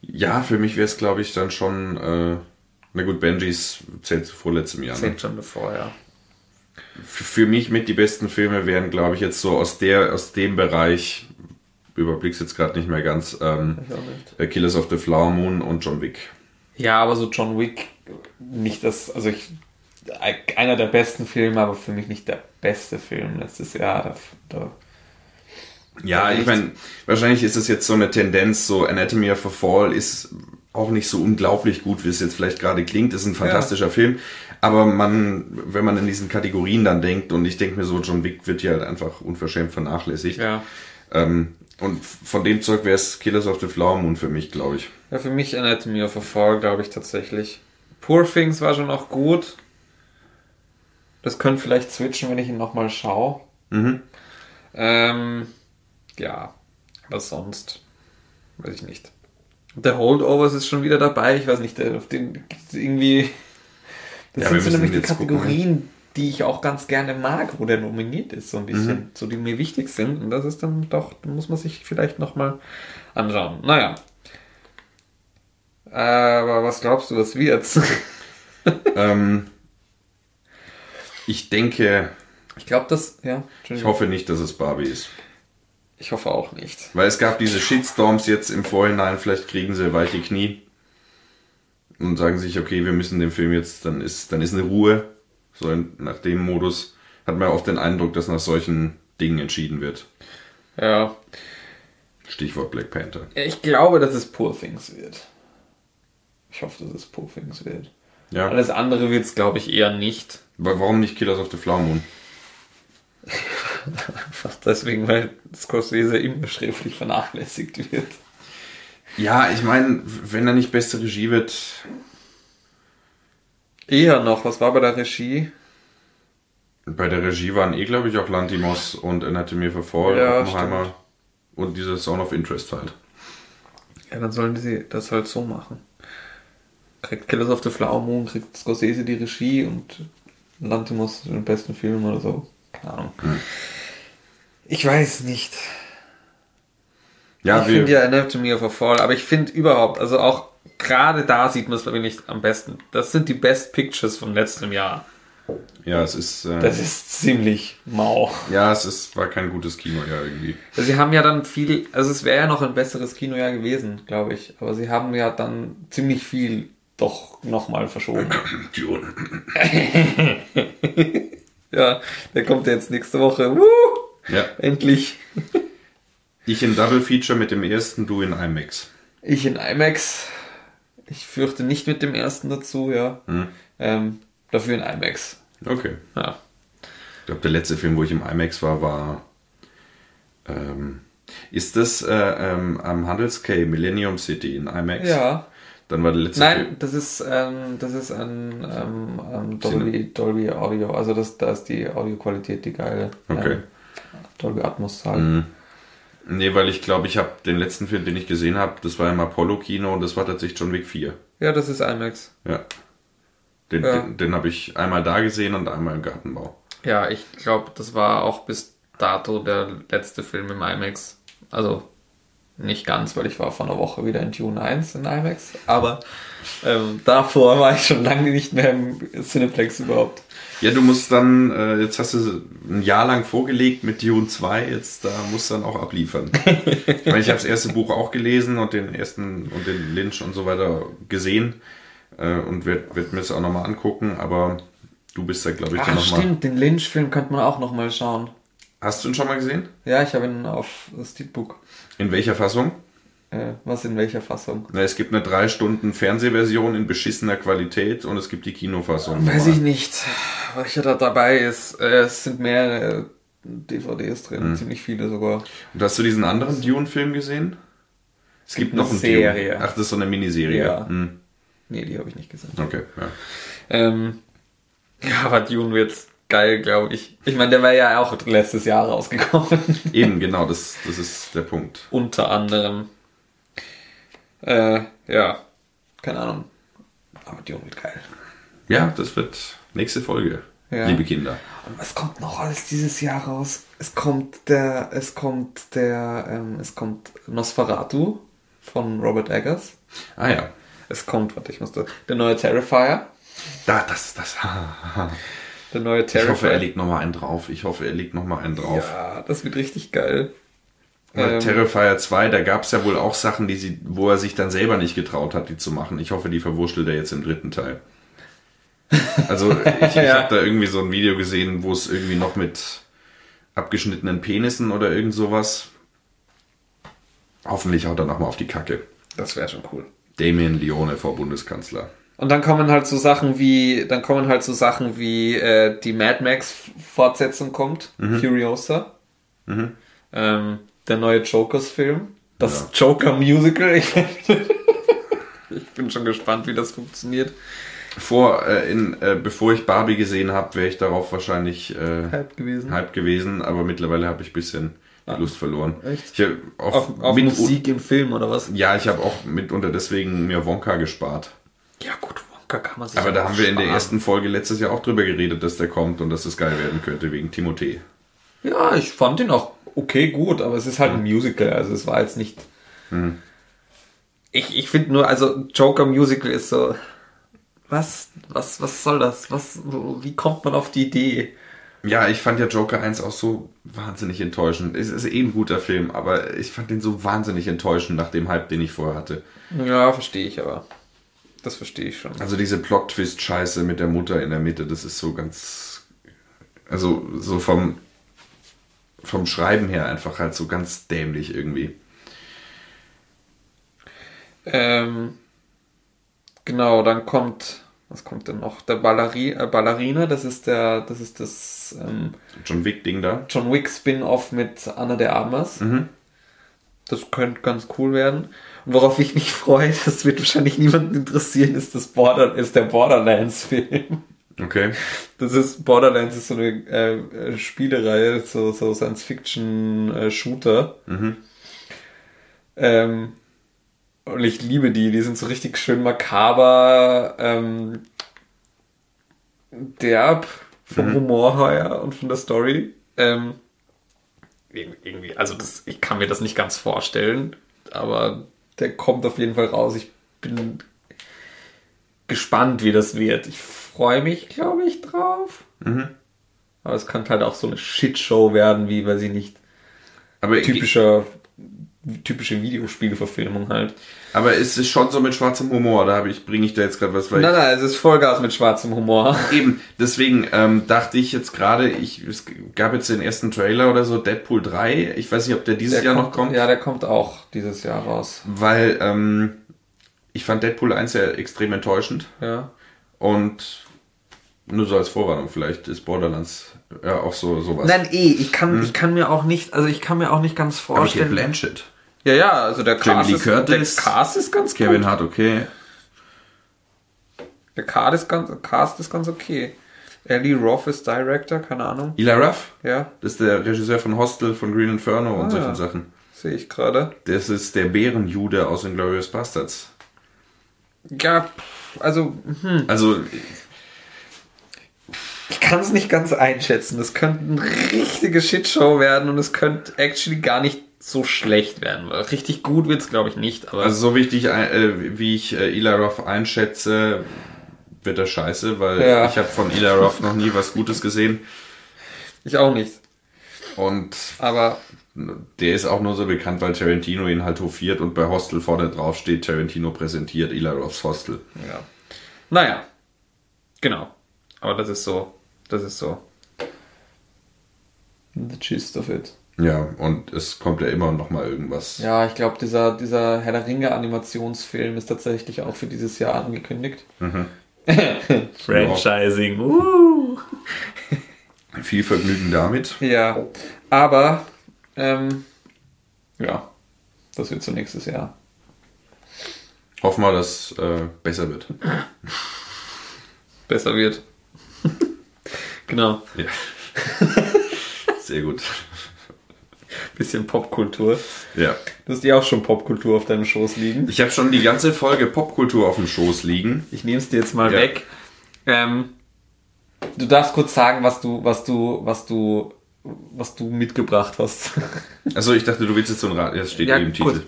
Ja, für mich wäre es, glaube ich, dann schon, äh, na gut, Benjis zählt zu vorletztem Jahr. Ne? Zehn schon davor, ja. Für mich mit die besten Filme wären, glaube ich, jetzt so aus der, aus dem Bereich, überblick's jetzt gerade nicht mehr ganz, ähm, nicht. äh, Killers of the Flower Moon und John Wick. Ja, aber so John Wick, nicht das, also ich, einer der besten Filme, aber für mich nicht der beste Film letztes Jahr. Da, da, Ja, ich meine, wahrscheinlich ist es jetzt so eine Tendenz, so Anatomy of a Fall ist auch nicht so unglaublich gut, wie es jetzt vielleicht gerade klingt. Ist ein fantastischer Film, aber man, wenn man in diesen Kategorien dann denkt, und ich denke mir so, John Wick wird hier halt einfach unverschämt vernachlässigt. ja. Ähm, und von dem Zeug wäre es Killers of the Flower Moon für mich, glaube ich. ja, für mich Anatomy of a Fall, glaube ich tatsächlich. Poor Things war schon auch gut. Das könnte vielleicht switchen, wenn ich ihn nochmal schaue. Mhm. Ähm, ja, aber sonst weiß ich nicht. The Holdovers ist schon wieder dabei. Ich weiß nicht, der- auf den irgendwie. Das Ja, sind so nämlich die jetzt gucken, Kategorien, die ich auch ganz gerne mag, wo der nominiert ist, so ein bisschen, Mhm. so die mir wichtig sind. Und das ist dann doch, da muss man sich vielleicht nochmal anschauen. Naja. Aber was glaubst du, was wird's? [laughs] ähm, ich denke, Ich glaube, das, ja, ich hoffe nicht, dass es Barbie ist. Ich hoffe auch nicht. Weil es gab diese Shitstorms jetzt im Vorhinein, vielleicht kriegen sie weiche Knie und sagen sich, okay, wir müssen den Film jetzt, dann ist, dann ist eine Ruhe. So in, nach dem Modus hat man oft den Eindruck, dass nach solchen Dingen entschieden wird. Ja. Stichwort Black Panther. Ja, Ich glaube, dass es Poor Things wird. Ich hoffe, dass es Poor Things wird. Ja. Alles andere wird es, glaube ich, eher nicht. Aber warum nicht Killers of the Flower Moon? [laughs] Einfach deswegen, weil Scorsese immer schriftlich vernachlässigt wird. Ja, ich meine, wenn er nicht beste Regie wird, Eher noch, was war bei der Regie? bei der Regie waren eh, glaube ich, auch Lantimos und Anatomy a Fall, Ja, Oppenheimer und diese Zone of Interest halt. Ja, dann sollen sie das halt so machen. Kriegt Killers of the Flower Moon, kriegt Scorsese die Regie und Lantimos den besten Film oder so. Keine Ahnung. Ich weiß nicht. Ja, ich finde ja Anatomy of a Fall, aber ich finde überhaupt, also auch gerade da sieht man es, glaube ich, nicht am besten. Das sind die Best Pictures von letztem Jahr. ja, es ist, äh, Das ist ziemlich mau. ja, es ist, war kein gutes Kino, ja, irgendwie. Also sie haben ja dann viel, also es wäre ja noch ein besseres Kinojahr gewesen, glaube ich. Aber sie haben ja dann ziemlich viel doch nochmal verschoben. Dune. Ja, der kommt jetzt nächste Woche. Woo! Ja, Endlich. ich in Double Feature mit dem ersten, du in IMAX. Ich in IMAX. Ich fürchte nicht mit dem ersten dazu, ja. Hm. Ähm, dafür in IMAX. Okay. Ja. Ich glaube, der letzte Film, wo ich im IMAX war, war. Ähm, ist das äh, ähm, am Handelscay Millennium City in IMAX? Ja. Dann war der letzte Nein, das ist, ähm, das ist ein ähm, ähm, Dolby, Dolby Audio. Also das, da ist die Audioqualität die geile. Okay. Ähm, Dolby Atmos halt. Film. Nee, weil ich glaube, ich habe den letzten Film, den ich gesehen habe, das war im Apollo-Kino und das war tatsächlich John Wick 4. Ja, das ist IMAX. Ja. Den, Ja. den, den habe ich einmal da gesehen und einmal im Gartenbau. Ja, ich glaube, das war auch bis dato der letzte Film im IMAX. Also nicht ganz, weil ich war vor einer Woche wieder in Dune 1 in IMAX. Aber ähm, davor war ich schon lange nicht mehr im Cineplex überhaupt. Ja, du musst dann, äh, jetzt hast du ein Jahr lang vorgelegt mit Dune 2, jetzt da musst du dann auch abliefern. [laughs] ich meine, ich habe das erste Buch auch gelesen und den ersten und den Lynch und so weiter gesehen äh, und werde werd mir das auch nochmal angucken, aber du bist da, glaube ich, dann Ach nochmal. stimmt, den Lynch-Film könnte man auch nochmal schauen. Hast du ihn schon mal gesehen? Ja, ich habe ihn auf Steelbook. In welcher Fassung? Äh, was in welcher Fassung? Na, es gibt eine drei Stunden Fernsehversion in beschissener Qualität und es gibt die Kinofassung. Weiß ich nicht, welcher da dabei ist. Äh, es sind mehrere DVDs drin, ziemlich viele sogar. Und hast du diesen anderen Dune-Film gesehen? Es gibt Eine noch einen Serie. Dune. Ach, das ist so eine Miniserie. Ja. Hm. Nee, die habe ich nicht gesehen. Okay, ja. Ähm, ja, aber Dune wird geil, glaube ich. Ich meine, der war ja auch letztes Jahr rausgekommen. [laughs] Eben, genau, das, das ist der Punkt. Unter anderem. Äh, ja, keine Ahnung. Aber Dune wird geil. Ja, das wird nächste Folge, Ja. liebe Kinder. Und was kommt noch alles dieses Jahr raus? Es kommt der, es kommt der, ähm, es kommt Nosferatu von Robert Eggers. Ah ja, Es kommt, warte, ich muss da, der neue Terrifier. da, das, das. [laughs] Der neue Ich Terrifier. hoffe, er legt nochmal einen drauf. Ich hoffe, er legt nochmal einen drauf. Ja, das wird richtig geil. Weil Ähm, Terrifier 2, da gab es ja wohl auch Sachen, die sie, wo er sich dann selber nicht getraut hat, die zu machen. Ich hoffe, die verwurschtelt er jetzt im dritten Teil. Also [laughs] ich, ich Ja. habe da irgendwie so ein Video gesehen, wo es irgendwie noch mit abgeschnittenen Penissen oder irgend sowas. Hoffentlich haut er nochmal auf die Kacke. Das wäre schon cool. Damien Leone vor Bundeskanzler. Und dann kommen halt so Sachen wie, dann kommen halt so Sachen wie äh, die Mad Max Fortsetzung kommt, Furiosa, ähm, der neue Jokers Film, das Joker Musical. Ich, [laughs] ich bin schon gespannt, wie das funktioniert. Vor, äh, in, äh, bevor ich Barbie gesehen habe, wäre ich darauf wahrscheinlich äh, Hype gewesen. Hype gewesen, aber mittlerweile habe ich ein bisschen die Lust verloren. Echt? Ich hab auf, Auf, Musik im Film oder was? Ja, ich habe auch mitunter deswegen mir Wonka gespart. Ja gut, Wonka kann man sich Aber da haben wir in der ersten Folge letztes Jahr auch drüber geredet, dass der kommt und dass das geil werden könnte wegen Timothée. Ja, ich fand ihn auch okay gut, aber es ist halt ein Musical, also es war jetzt nicht. Ich, ich finde nur, also Joker Musical ist so. Was, was, was soll das? Was, wie kommt man auf die Idee? Ja, ich fand ja Joker 1 auch so wahnsinnig enttäuschend. Es ist eh ein guter Film, aber ich fand den so wahnsinnig enttäuschend nach dem Hype, den ich vorher hatte. Ja, verstehe ich aber. Das verstehe ich schon. Also diese Plot-Twist-Scheiße mit der Mutter in der Mitte, das ist so ganz. Also so vom, vom Schreiben her einfach halt so ganz dämlich irgendwie. Ähm, genau, dann kommt, was kommt denn noch? Der Balleri äh, Ballerina, das ist der, das ist das ähm, John Wick-Ding da. John Wick Spin-off mit Anna de Armas. Das könnte ganz cool werden. Worauf ich mich freue, das wird wahrscheinlich niemanden interessieren, ist das Border, ist der Borderlands-Film. Okay. Das ist Borderlands ist so eine äh, äh, Spielereihe, so, so Science-Fiction-Shooter. Ähm, und ich liebe die, die sind so richtig schön makaber, ähm, derb vom Humor her und von der Story. Ähm, irgendwie, also das, ich kann mir das nicht ganz vorstellen, aber der kommt auf jeden Fall raus. Ich bin gespannt, wie das wird. Ich freue mich, glaube ich, drauf. Aber es kann halt auch so eine Shitshow werden, wie, weiß ich nicht, Aber typischer, typische Videospielverfilmung halt. Aber es ist schon so mit schwarzem Humor, da habe ich, bringe ich da jetzt gerade was, weil Nein, nein, es ist Vollgas mit schwarzem Humor. [laughs] eben, deswegen ähm, dachte ich jetzt gerade, ich, es gab jetzt den ersten Trailer oder so, Deadpool 3, ich weiß nicht, ob der dieses Jahr noch kommt, Ja, der kommt auch dieses Jahr raus. weil ähm, ich fand Deadpool 1 ja extrem enttäuschend Ja. und nur so als Vorwarnung, vielleicht ist Borderlands ja auch so sowas. Nein, eh, ich kann, ich kann mir auch nicht, also ich kann mir auch nicht ganz aber Kate vorstellen. Blanchett, Ja, ja, also der Jamie Cast, Lee ist, Curtis, der Cast ist ganz Kevin gut. Hart, okay. Der Cast ist ganz, Cast ist ganz okay. Ellie Roth ist Director, keine Ahnung. Ila Ruff, Ja, das ist der Regisseur von Hostel, von Green Inferno und Ah, solchen ja. Sachen. sehe ich gerade. Das ist der Bärenjude aus den Glorious Bastards. Ja, also, hm. Also, ich kann es nicht ganz einschätzen. Das könnte eine richtige Shitshow werden und es könnte actually gar nicht so schlecht werden. Richtig gut wird es, glaube ich, nicht. Aber also so wichtig, äh, wie ich äh, Eli Roth einschätze, wird er scheiße, weil Ja. ich habe von Eli Roth noch nie was Gutes gesehen. ich auch nicht. Und Aber der ist auch nur so bekannt, weil Tarantino ihn halt hofiert und bei Hostel vorne drauf steht, Tarantino präsentiert Eli Roths Hostel. Ja. Naja. Genau. Aber das ist so. Das ist so. The gist of it. Ja, und es kommt ja immer noch mal irgendwas. Ja, ich glaube, dieser, dieser Herr der Ringe Animationsfilm ist tatsächlich auch für dieses Jahr angekündigt. [laughs] Franchising. Uh. Viel Vergnügen damit. Ja. Aber, ähm, ja. Das wird so nächstes Jahr. Hoffen wir, dass äh, besser wird. Besser wird. [laughs] genau. Ja. [laughs] Sehr gut. [laughs] Bisschen Popkultur. Ja. Du hast ja auch schon Popkultur auf deinem Schoß liegen. Ich habe schon die ganze Folge Popkultur auf dem Schoß liegen. Ich nehme es dir jetzt mal Ja. weg. Ähm, du darfst kurz sagen, was du, was du, was du, was du mitgebracht hast. [laughs] Also ich dachte, du willst jetzt so ein Rat. Ja, es steht Ja, eben im. Titel.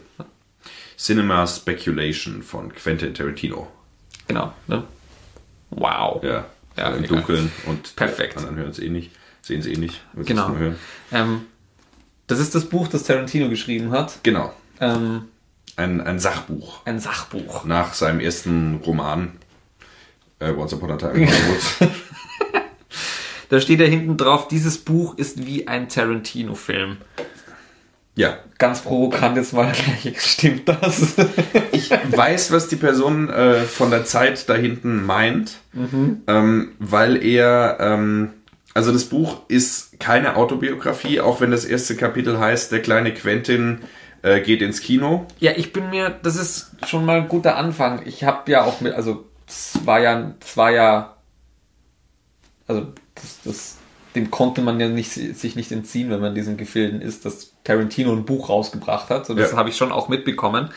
Cinema Speculation von Quentin Tarantino. genau. Ne? Wow. Ja. Ja, Im. Dunkeln und Perfekt. anderen hören es eh nicht. Sehen es eh nicht. Genau. Ähm, das ist das Buch, das Tarantino geschrieben hat. Genau. Ähm, Ein, ein Sachbuch. ein Sachbuch. Nach seinem ersten Roman. Äh, Once Upon a Time in Hollywood. [laughs] Da steht ja hinten drauf, dieses Buch ist wie ein Tarantino-Film. ja. Ganz provokant jetzt mal gleich. Stimmt das? [laughs] Ich weiß, was die Person äh, von der Zeit da hinten meint, ähm, weil er, ähm, also das Buch ist keine Autobiografie, auch wenn das erste Kapitel heißt, der kleine Quentin äh, geht ins Kino. Ja, ich bin mir, das ist schon mal ein guter Anfang. Ich habe ja auch mit, also es war ja, es war ja, also das, das, dem konnte man ja nicht, sich nicht entziehen, wenn man in diesen Gefilden ist, dass Tarantino ein Buch rausgebracht hat. So, das Ja. habe ich schon auch mitbekommen.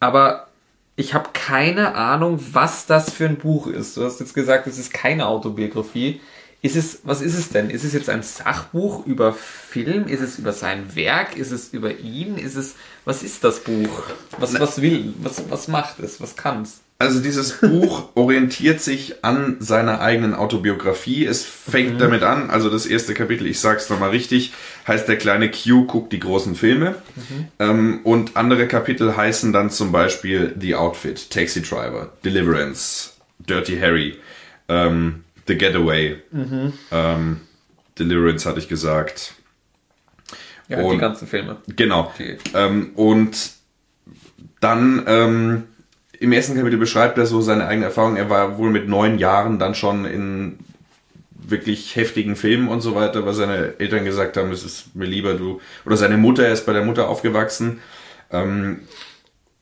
Aber ich habe keine Ahnung, was das für ein Buch ist. Du hast jetzt gesagt, es ist keine Autobiografie. Ist es, was ist es denn? Ist es jetzt ein Sachbuch über Film? Ist es über sein Werk? Ist es über ihn? Ist es, was ist das Buch? Was, was will, was, was macht es? Was kann es? Also dieses Buch [laughs] orientiert sich an seiner eigenen Autobiografie. Es fängt damit an, also das erste Kapitel, ich sag's nochmal richtig, heißt der kleine Q guckt die großen Filme. Ähm, und andere Kapitel heißen dann zum Beispiel The Outfit, Taxi Driver, Deliverance, Dirty Harry, ähm, The Getaway, ähm, Deliverance hatte ich gesagt. Ja, die Und- ganzen Filme. Genau. Ähm, und dann ähm, im ersten Kapitel beschreibt er so seine eigene Erfahrung. Er war wohl mit neun Jahren dann schon in wirklich heftigen Filmen und so weiter, weil seine Eltern gesagt haben, es ist mir lieber du oder seine Mutter, er ist bei der Mutter aufgewachsen ähm,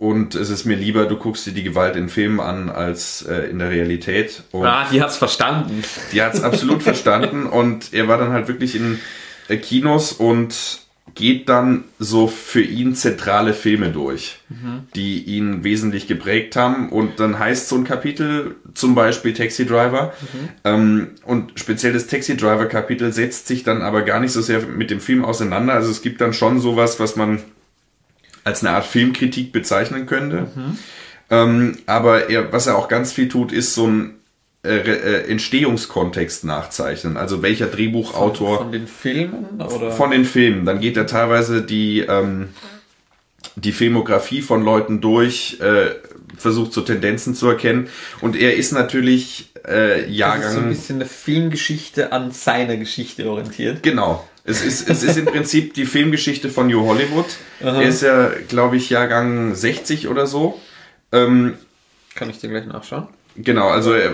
und es ist mir lieber, du guckst dir die Gewalt in Filmen an als äh, in der Realität. Und Ah, die hat's verstanden. die hat es absolut [laughs] verstanden und er war dann halt wirklich in äh, Kinos und geht dann so für ihn zentrale Filme durch, die ihn wesentlich geprägt haben. Und dann heißt so ein Kapitel zum Beispiel Taxi Driver. Ähm, und speziell das Taxi Driver Kapitel setzt sich dann aber gar nicht so sehr mit dem Film auseinander. Also es gibt dann schon sowas, was man als eine Art Filmkritik bezeichnen könnte. Ähm, aber er, was er auch ganz viel tut, ist so ein äh, äh, Entstehungskontext nachzeichnen. Also welcher Drehbuchautor Von den Filmen? Oder? von den Filmen. Dann geht er teilweise die, ähm, die Filmografie von Leuten durch, äh, versucht so Tendenzen zu erkennen. Und er ist natürlich äh, das ist so ein Jahrgang. bisschen eine Filmgeschichte an seiner Geschichte orientiert. Genau. Es ist, es ist im Prinzip die Filmgeschichte von New Hollywood. Er ist ja, glaube ich, Jahrgang 60 oder so. Ähm, Kann ich dir gleich nachschauen? genau, also äh,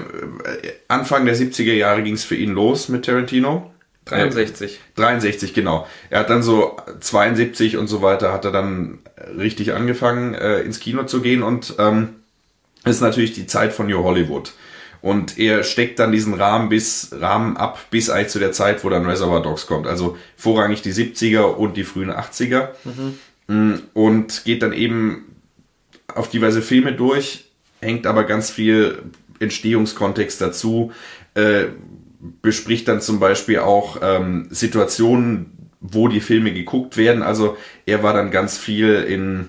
Anfang der 70er Jahre ging es für ihn los mit Tarantino. 63. 63, genau. Er hat dann so 72 und so weiter, hat er dann richtig angefangen, äh, ins Kino zu gehen und ähm, ist natürlich die Zeit von New Hollywood. Und er steckt dann diesen Rahmen bis Rahmen ab bis eigentlich zu der Zeit, wo dann Reservoir Dogs kommt. Also vorrangig die 70er und die frühen 80er. Mhm. Und geht dann eben auf diverse Filme durch, hängt aber ganz viel Entstehungskontext dazu, äh, bespricht dann zum Beispiel auch ähm, Situationen, wo die Filme geguckt werden. Also er war dann ganz viel in,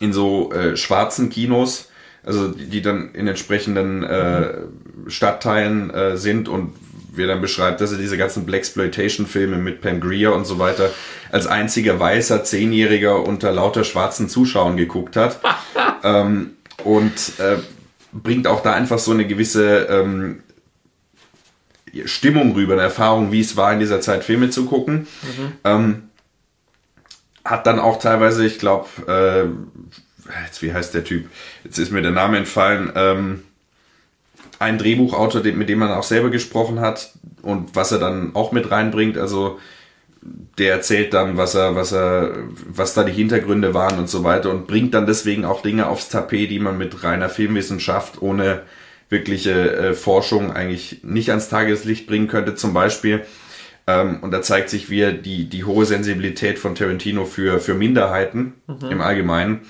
in so äh, schwarzen Kinos, also die, die dann in entsprechenden äh, Stadtteilen äh, sind und wer dann beschreibt, dass er diese ganzen Blaxploitation-Filme mit Pam Grier und so weiter als einziger weißer Zehnjähriger unter lauter schwarzen Zuschauern geguckt hat. [laughs] ähm, und äh, bringt auch da einfach so eine gewisse ähm, Stimmung rüber, eine Erfahrung, wie es war, in dieser Zeit Filme zu gucken. Mhm. Ähm, hat dann auch teilweise, ich glaube, äh, jetzt wie heißt der Typ? Jetzt ist mir der Name entfallen. Ähm, ein Drehbuchautor, mit dem man auch selber gesprochen hat und was er dann auch mit reinbringt. Also der erzählt dann, was er, was er, was da die Hintergründe waren und so weiter und bringt dann deswegen auch Dinge aufs Tapet, die man mit reiner Filmwissenschaft ohne wirkliche äh, Forschung eigentlich nicht ans Tageslicht bringen könnte. Zum Beispiel, ähm, und da zeigt sich wieder die, die hohe Sensibilität von Tarantino für, für Minderheiten mhm. im Allgemeinen,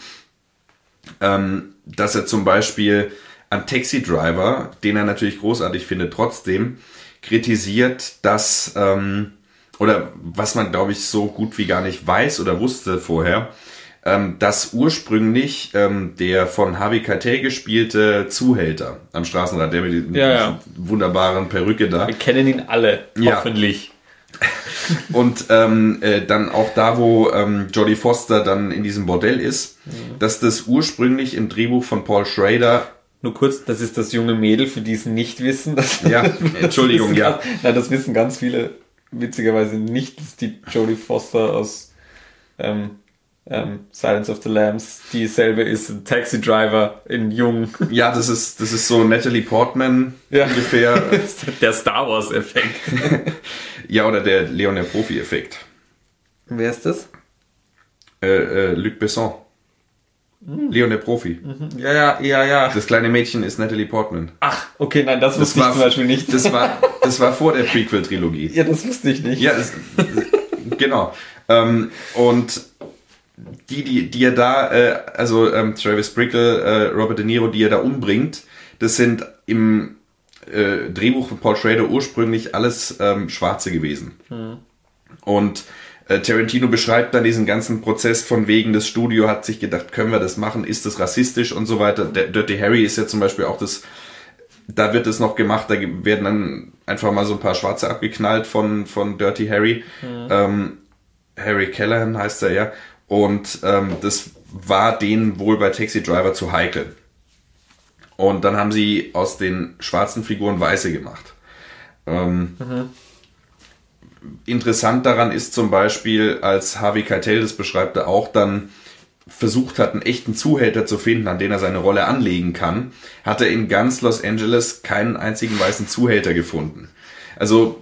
ähm, dass er zum Beispiel an Taxi Driver, den er natürlich großartig findet, trotzdem kritisiert, dass, ähm, oder was man glaube ich so gut wie gar nicht weiß oder wusste vorher, ähm, dass ursprünglich ähm, der von Harvey Keitel gespielte Zuhälter am Straßenrad, der mit der ja, ja. wunderbaren Perücke da. Wir kennen ihn alle, hoffentlich. [laughs] Und ähm, äh, dann auch da, wo ähm, Jodie Foster dann in diesem Bordell ist, mhm. dass das ursprünglich im Drehbuch von Paul Schrader nur kurz, das ist das junge Mädel, für die es nicht wissen. [laughs] Das, ja, Entschuldigung, ja. Ganz, nein, das wissen ganz viele witzigerweise nicht, dass die Jodie Foster aus ähm, ähm, Silence of the Lambs dieselbe ist, ein Taxi Driver in Jung. Ja, das ist, das ist so Natalie Portman ja. ungefähr. [laughs] der Star Wars Effekt. Ja, oder der Leon der Profi Effekt. Wer ist das? Äh, äh, Luc Besson. Mhm. Leon der Profi. Mhm. Ja, ja, ja, ja. Das kleine Mädchen ist Natalie Portman. Ach, okay, nein, das wusste das ich zum Beispiel nicht. Das war, [laughs] das war vor der Prequel-Trilogie. Ja, das wusste ich nicht. Ja, das, genau. Ähm, und die, die, die er da, äh, also ähm, Travis Brickle, äh, Robert De Niro, die er da umbringt, das sind im äh, Drehbuch von Paul Schrader ursprünglich alles ähm, Schwarze gewesen. Mhm. Und äh, Tarantino beschreibt dann diesen ganzen Prozess von wegen, das Studio hat sich gedacht, können wir das machen, ist das rassistisch und so weiter. Der Dirty Harry ist ja zum Beispiel auch das, da wird es noch gemacht, da werden dann einfach mal so ein paar Schwarze abgeknallt von, von Dirty Harry. Mhm. Ähm, Harry Callahan heißt er ja. Und ähm, das war denen wohl bei Taxi Driver zu heikel. Und dann haben sie aus den schwarzen Figuren weiße gemacht. Ähm, mhm. Interessant daran ist zum Beispiel, als Harvey Keitel das beschreibt, er auch dann versucht hat, einen echten Zuhälter zu finden, an den er seine Rolle anlegen kann, hat er in ganz Los Angeles keinen einzigen weißen Zuhälter gefunden. Also,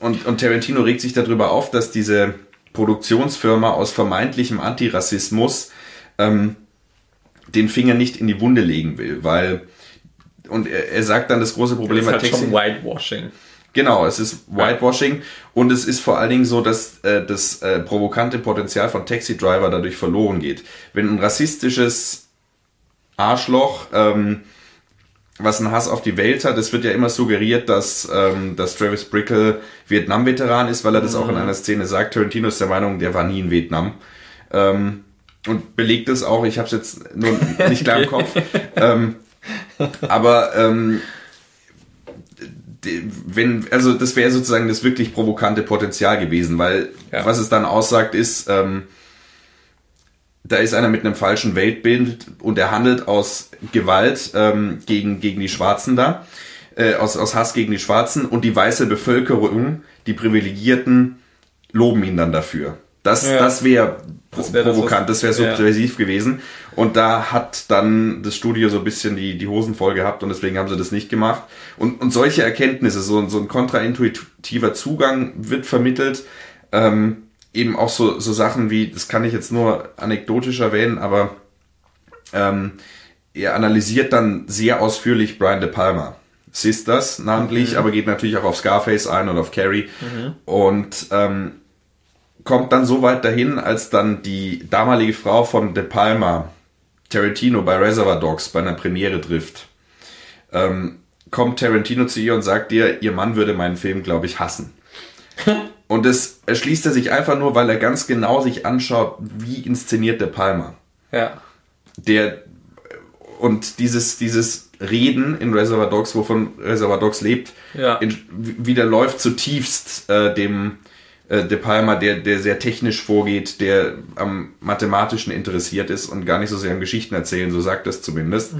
und, und Tarantino regt sich darüber auf, dass diese Produktionsfirma aus vermeintlichem Antirassismus ähm, den Finger nicht in die Wunde legen will, weil und er, er sagt dann das große Problem das ist halt schon Whitewashing. Genau, es ist Whitewashing und es ist vor allen Dingen so, dass äh, das äh, provokante Potenzial von Taxi Driver dadurch verloren geht. Wenn ein rassistisches Arschloch ähm, was ein Hass auf die Welt hat. Es wird ja immer suggeriert, dass, ähm, dass Travis Brickle Vietnam-Veteran ist, weil er das mhm. auch in mhm. einer Szene sagt. Tarantino ist der Meinung, der war nie in Vietnam. Ähm, und belegt es auch, ich habe es jetzt nur [laughs] nicht klar im Kopf. ähm, aber ähm, wenn, also das wäre sozusagen das wirklich provokante Potenzial gewesen, weil ja. was es dann aussagt, ist, ähm, da ist einer mit einem falschen Weltbild und er handelt aus Gewalt ähm, gegen, gegen die Schwarzen da, äh, aus, aus Hass gegen die Schwarzen und die weiße Bevölkerung, die Privilegierten, loben ihn dann dafür. Das, ja. das wäre wär provokant, das wäre subversiv ja. gewesen. Und da hat dann das Studio so ein bisschen die, die Hosen voll gehabt und deswegen haben sie das nicht gemacht. Und, und solche Erkenntnisse, so, so ein kontraintuitiver Zugang wird vermittelt. Ähm, eben auch so, so Sachen wie, das kann ich jetzt nur anekdotisch erwähnen, aber ähm, er analysiert dann sehr ausführlich Brian De Palma. Sisters namentlich, aber geht natürlich auch auf Scarface ein und auf Carrie. Und ähm, kommt dann so weit dahin, als dann die damalige Frau von De Palma, Tarantino bei Reservoir Dogs bei einer Premiere trifft. Ähm, kommt Tarantino zu ihr und sagt ihr, ihr Mann würde meinen Film, glaube ich, hassen. [laughs] und das erschließt er sich einfach nur, weil er ganz genau sich anschaut, wie inszeniert De Palma. Ja. Der und dieses, dieses Reden in Reservoir Dogs, wovon Reservoir Dogs lebt, Ja. in, widerläuft zutiefst äh, dem äh, De Palma, der, der sehr technisch vorgeht, der am Mathematischen interessiert ist und gar nicht so sehr am Geschichten erzählen, so sagt es zumindest.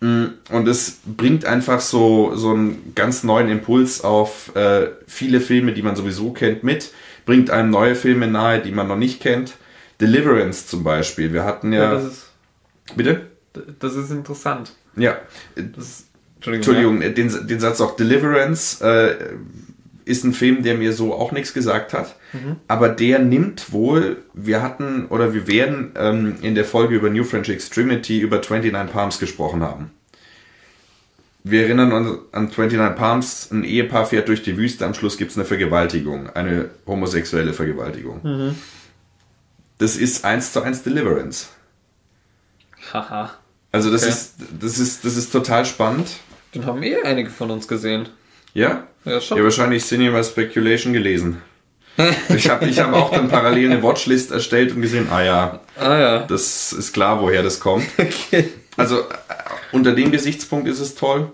Mm, Und es bringt einfach so, so einen ganz neuen Impuls auf äh, viele Filme, die man sowieso kennt, mit, bringt einem neue Filme nahe, die man noch nicht kennt. Deliverance zum Beispiel. Wir hatten ja. Ja, das ist, bitte? das ist interessant. Ja. Das, Entschuldigung. Entschuldigung, den, den Satz auch Deliverance äh, ist ein Film, der mir so auch nichts gesagt hat. Aber der nimmt wohl, wir hatten oder wir werden ähm, in der Folge über New French Extremity über 29 Palms gesprochen haben. Wir erinnern uns an 29 Palms, ein Ehepaar fährt durch die Wüste, am Schluss gibt es eine Vergewaltigung, eine homosexuelle Vergewaltigung. Das ist eins zu eins Deliverance. Haha. Also das Okay. ist das ist das ist total spannend. Den haben eh einige von uns gesehen. Ja? Ja, schon. Ja, wahrscheinlich Cinema Speculation gelesen. Ich habe ich hab auch dann parallel eine Watchlist erstellt und gesehen, ah ja, ah ja. das ist klar, woher das kommt. [laughs] Okay. Also äh, unter dem Gesichtspunkt ist es toll.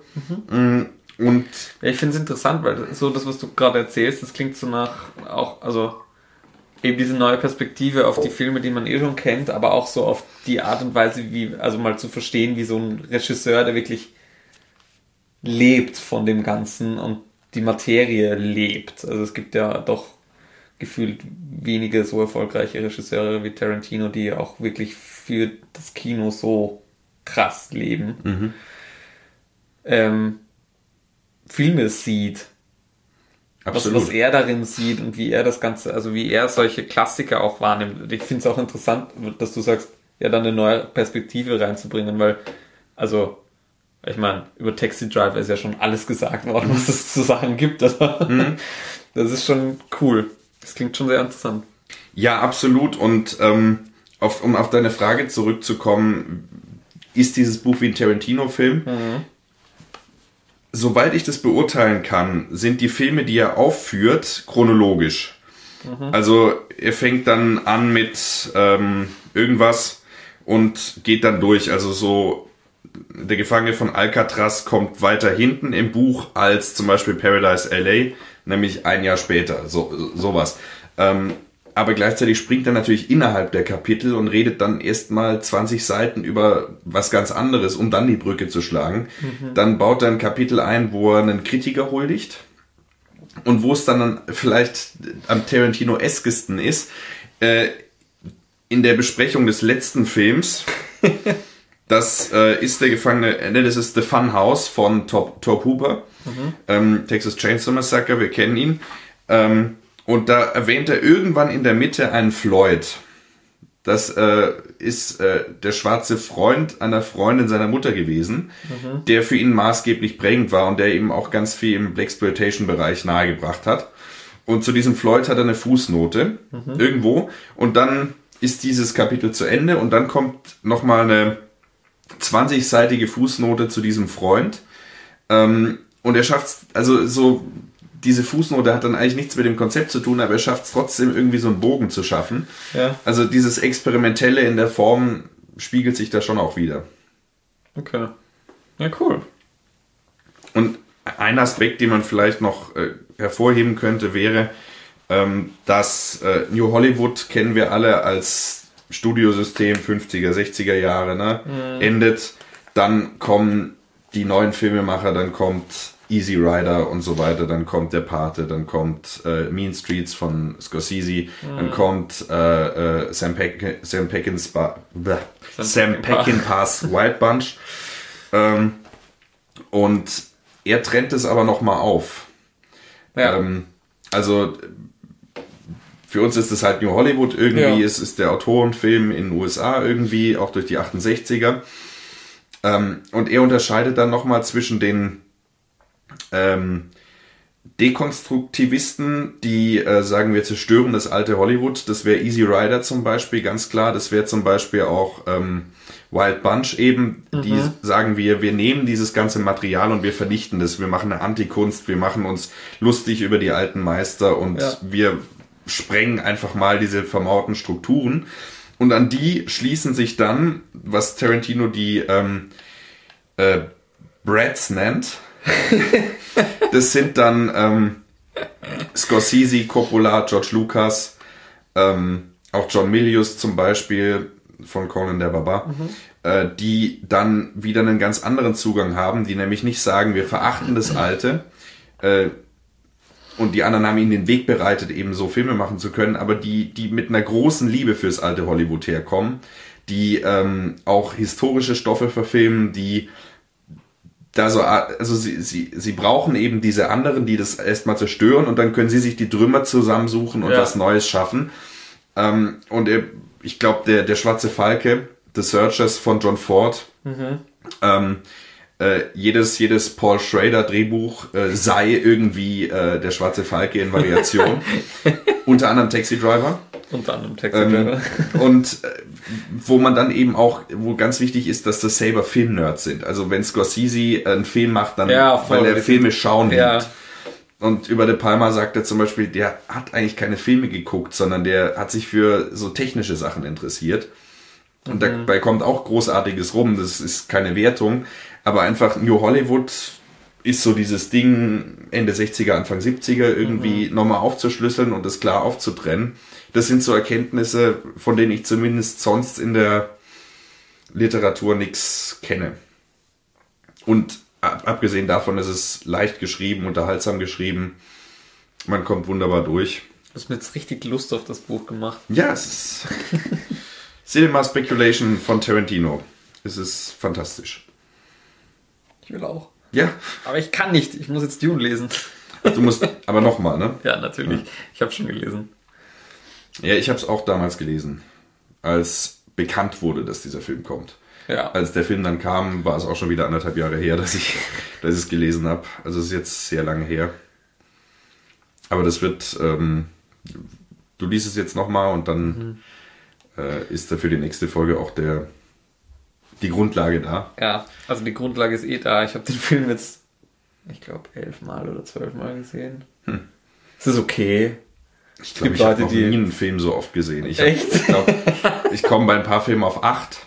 Mm, Und Ja, ich finde es interessant, weil so das, was du gerade erzählst, das klingt so nach auch, also eben diese neue Perspektive auf die Filme, die man eh schon kennt, aber auch so auf die Art und Weise, wie, also mal zu verstehen, wie so ein Regisseur, der wirklich lebt von dem Ganzen und die Materie lebt. Also es gibt ja doch gefühlt wenige so erfolgreiche Regisseure wie Tarantino, die auch wirklich für das Kino so krass leben. Ähm, Filme sieht, was, absolut. was er darin sieht und wie er das Ganze, also wie er solche Klassiker auch wahrnimmt. Ich finde es auch interessant, dass du sagst, ja, dann eine neue Perspektive reinzubringen, weil, also, ich meine, über Taxi Driver ist ja schon alles gesagt worden, [laughs] was es zu sagen gibt. Also, [laughs] Das ist schon cool. Das klingt schon sehr interessant. Ja, absolut. Und ähm, auf, um auf deine Frage zurückzukommen, ist dieses Buch wie ein Tarantino-Film? Soweit ich das beurteilen kann, sind die Filme, die er aufführt, chronologisch. Also er fängt dann an mit ähm, irgendwas und geht dann durch. Also so der Gefangene von Alcatraz kommt weiter hinten im Buch als zum Beispiel Paradise LA, nämlich ein Jahr später. So sowas. Ähm, aber gleichzeitig springt er natürlich innerhalb der Kapitel und redet dann erstmal 20 Seiten über was ganz anderes, um dann die Brücke zu schlagen. Dann baut er ein Kapitel ein, wo er einen Kritiker huldigt und wo es dann vielleicht am Tarantino-eskesten ist, äh, in der Besprechung des letzten Films, [laughs] das äh, ist der Gefangene, ne, das ist The Fun House von Top, Top Hooper, ähm, Texas Chainsaw Massacre, wir kennen ihn. Ähm, und da erwähnt er irgendwann in der Mitte einen Floyd. Das äh, ist äh, der schwarze Freund einer Freundin seiner Mutter gewesen, der für ihn maßgeblich prägend war und der ihm auch ganz viel im Blaxploitation-Bereich nahegebracht hat. Und zu diesem Floyd hat er eine Fußnote irgendwo und dann ist dieses Kapitel zu Ende und dann kommt nochmal eine 20-seitige Fußnote zu diesem Freund. Ähm, und er schafft also so, diese Fußnote hat dann eigentlich nichts mit dem Konzept zu tun, aber er schafft es trotzdem irgendwie so einen Bogen zu schaffen. Ja. Also dieses Experimentelle in der Form spiegelt sich da schon auch wieder. Okay. Ja, cool. Und ein Aspekt, den man vielleicht noch äh, hervorheben könnte, wäre, ähm, dass äh, New Hollywood kennen wir alle als Studiosystem 50er, 60er Jahre, ne? Endet, dann kommen die neuen Filmemacher, dann kommt Easy Rider und so weiter, dann kommt der Pate, dann kommt äh, Mean Streets von Scorsese, dann kommt äh, äh, Sam, Peck Sam Peckinpah Sam, Sam Peckinpah. Peckinpahs Wild Bunch. Ähm, und er trennt es aber nochmal auf. Ja. Ähm, also für uns ist es halt New Hollywood irgendwie, Ja. es ist der Autorenfilm in den USA irgendwie, auch durch die 68er. Ähm, und er unterscheidet dann nochmal zwischen den ähm, Dekonstruktivisten, die äh, sagen, wir zerstören das alte Hollywood. Das wäre Easy Rider zum Beispiel, ganz klar. Das wäre zum Beispiel auch ähm, Wild Bunch eben, die Mhm. sagen wir, wir nehmen dieses ganze Material und wir vernichten das. Wir machen eine Antikunst, wir machen uns lustig über die alten Meister und Ja. wir sprengen einfach mal diese vermauerten Strukturen. Und an die schließen sich dann, was Tarantino die ähm, äh, Brats nennt. [laughs] das sind dann ähm, Scorsese, Coppola, George Lucas, ähm, auch John Milius zum Beispiel von Conan der Barbar, äh, die dann wieder einen ganz anderen Zugang haben, die nämlich nicht sagen, wir verachten das Alte, äh, und die anderen haben ihnen den Weg bereitet, eben so Filme machen zu können, aber die, die mit einer großen Liebe fürs alte Hollywood herkommen, die ähm, auch historische Stoffe verfilmen, die da so, also sie, sie, sie brauchen eben diese anderen, die das erstmal zerstören und dann können sie sich die Trümmer zusammensuchen und Ja. was Neues schaffen. Ähm, und ich glaube, der, der Schwarze Falke, The Searchers von John Ford, ähm, äh, jedes, jedes Paul Schrader Drehbuch äh, sei irgendwie äh, der Schwarze Falke in Variation. [laughs] Unter anderem Taxi Driver. Unter anderem Taxi Ähm, Driver. [laughs] und äh, wo man dann eben auch, wo ganz wichtig ist, dass das selber Film-Nerds sind. Also wenn Scorsese einen Film macht, dann Ja, voll. weil er Filme schauen Ja. liebt. Und über De Palma sagt er zum Beispiel, der hat eigentlich keine Filme geguckt, sondern der hat sich für so technische Sachen interessiert. Und dabei kommt auch Großartiges rum, das ist keine Wertung, aber einfach New Hollywood ist so dieses Ding Ende 60er, Anfang 70er irgendwie nochmal aufzuschlüsseln und das klar aufzutrennen. Das sind so Erkenntnisse, von denen ich zumindest sonst in der Literatur nichts kenne. Und ab- abgesehen davon ist es leicht geschrieben, unterhaltsam geschrieben. Man kommt wunderbar durch. Du hast mir jetzt richtig Lust auf das Buch gemacht. Ja, es ist [laughs] Cinema Speculation von Tarantino. Es ist fantastisch. Ich will auch. Ja, Aber ich kann nicht. Ich muss jetzt Dune lesen. du musst [laughs] aber nochmal, ne? Ja, natürlich. Ich habe schon gelesen. Ja, ich habe es auch damals gelesen, als bekannt wurde, dass dieser Film kommt. Ja. Als der Film dann kam, war es auch schon wieder anderthalb Jahre her, [laughs] dass ich, dass ich es gelesen habe. Also es ist jetzt sehr lange her. Aber das wird, ähm, du liest es jetzt nochmal und dann äh, ist da für die nächste Folge auch der, die Grundlage da. Ja, also die Grundlage ist eh da. Ich habe den Film jetzt, ich glaube, elfmal oder zwölfmal gesehen. Es ist okay. Ich glaube, ich habe noch nie einen Film so oft gesehen. Ich, hab- Echt? ich glaube, ich komme bei ein paar Filmen auf acht.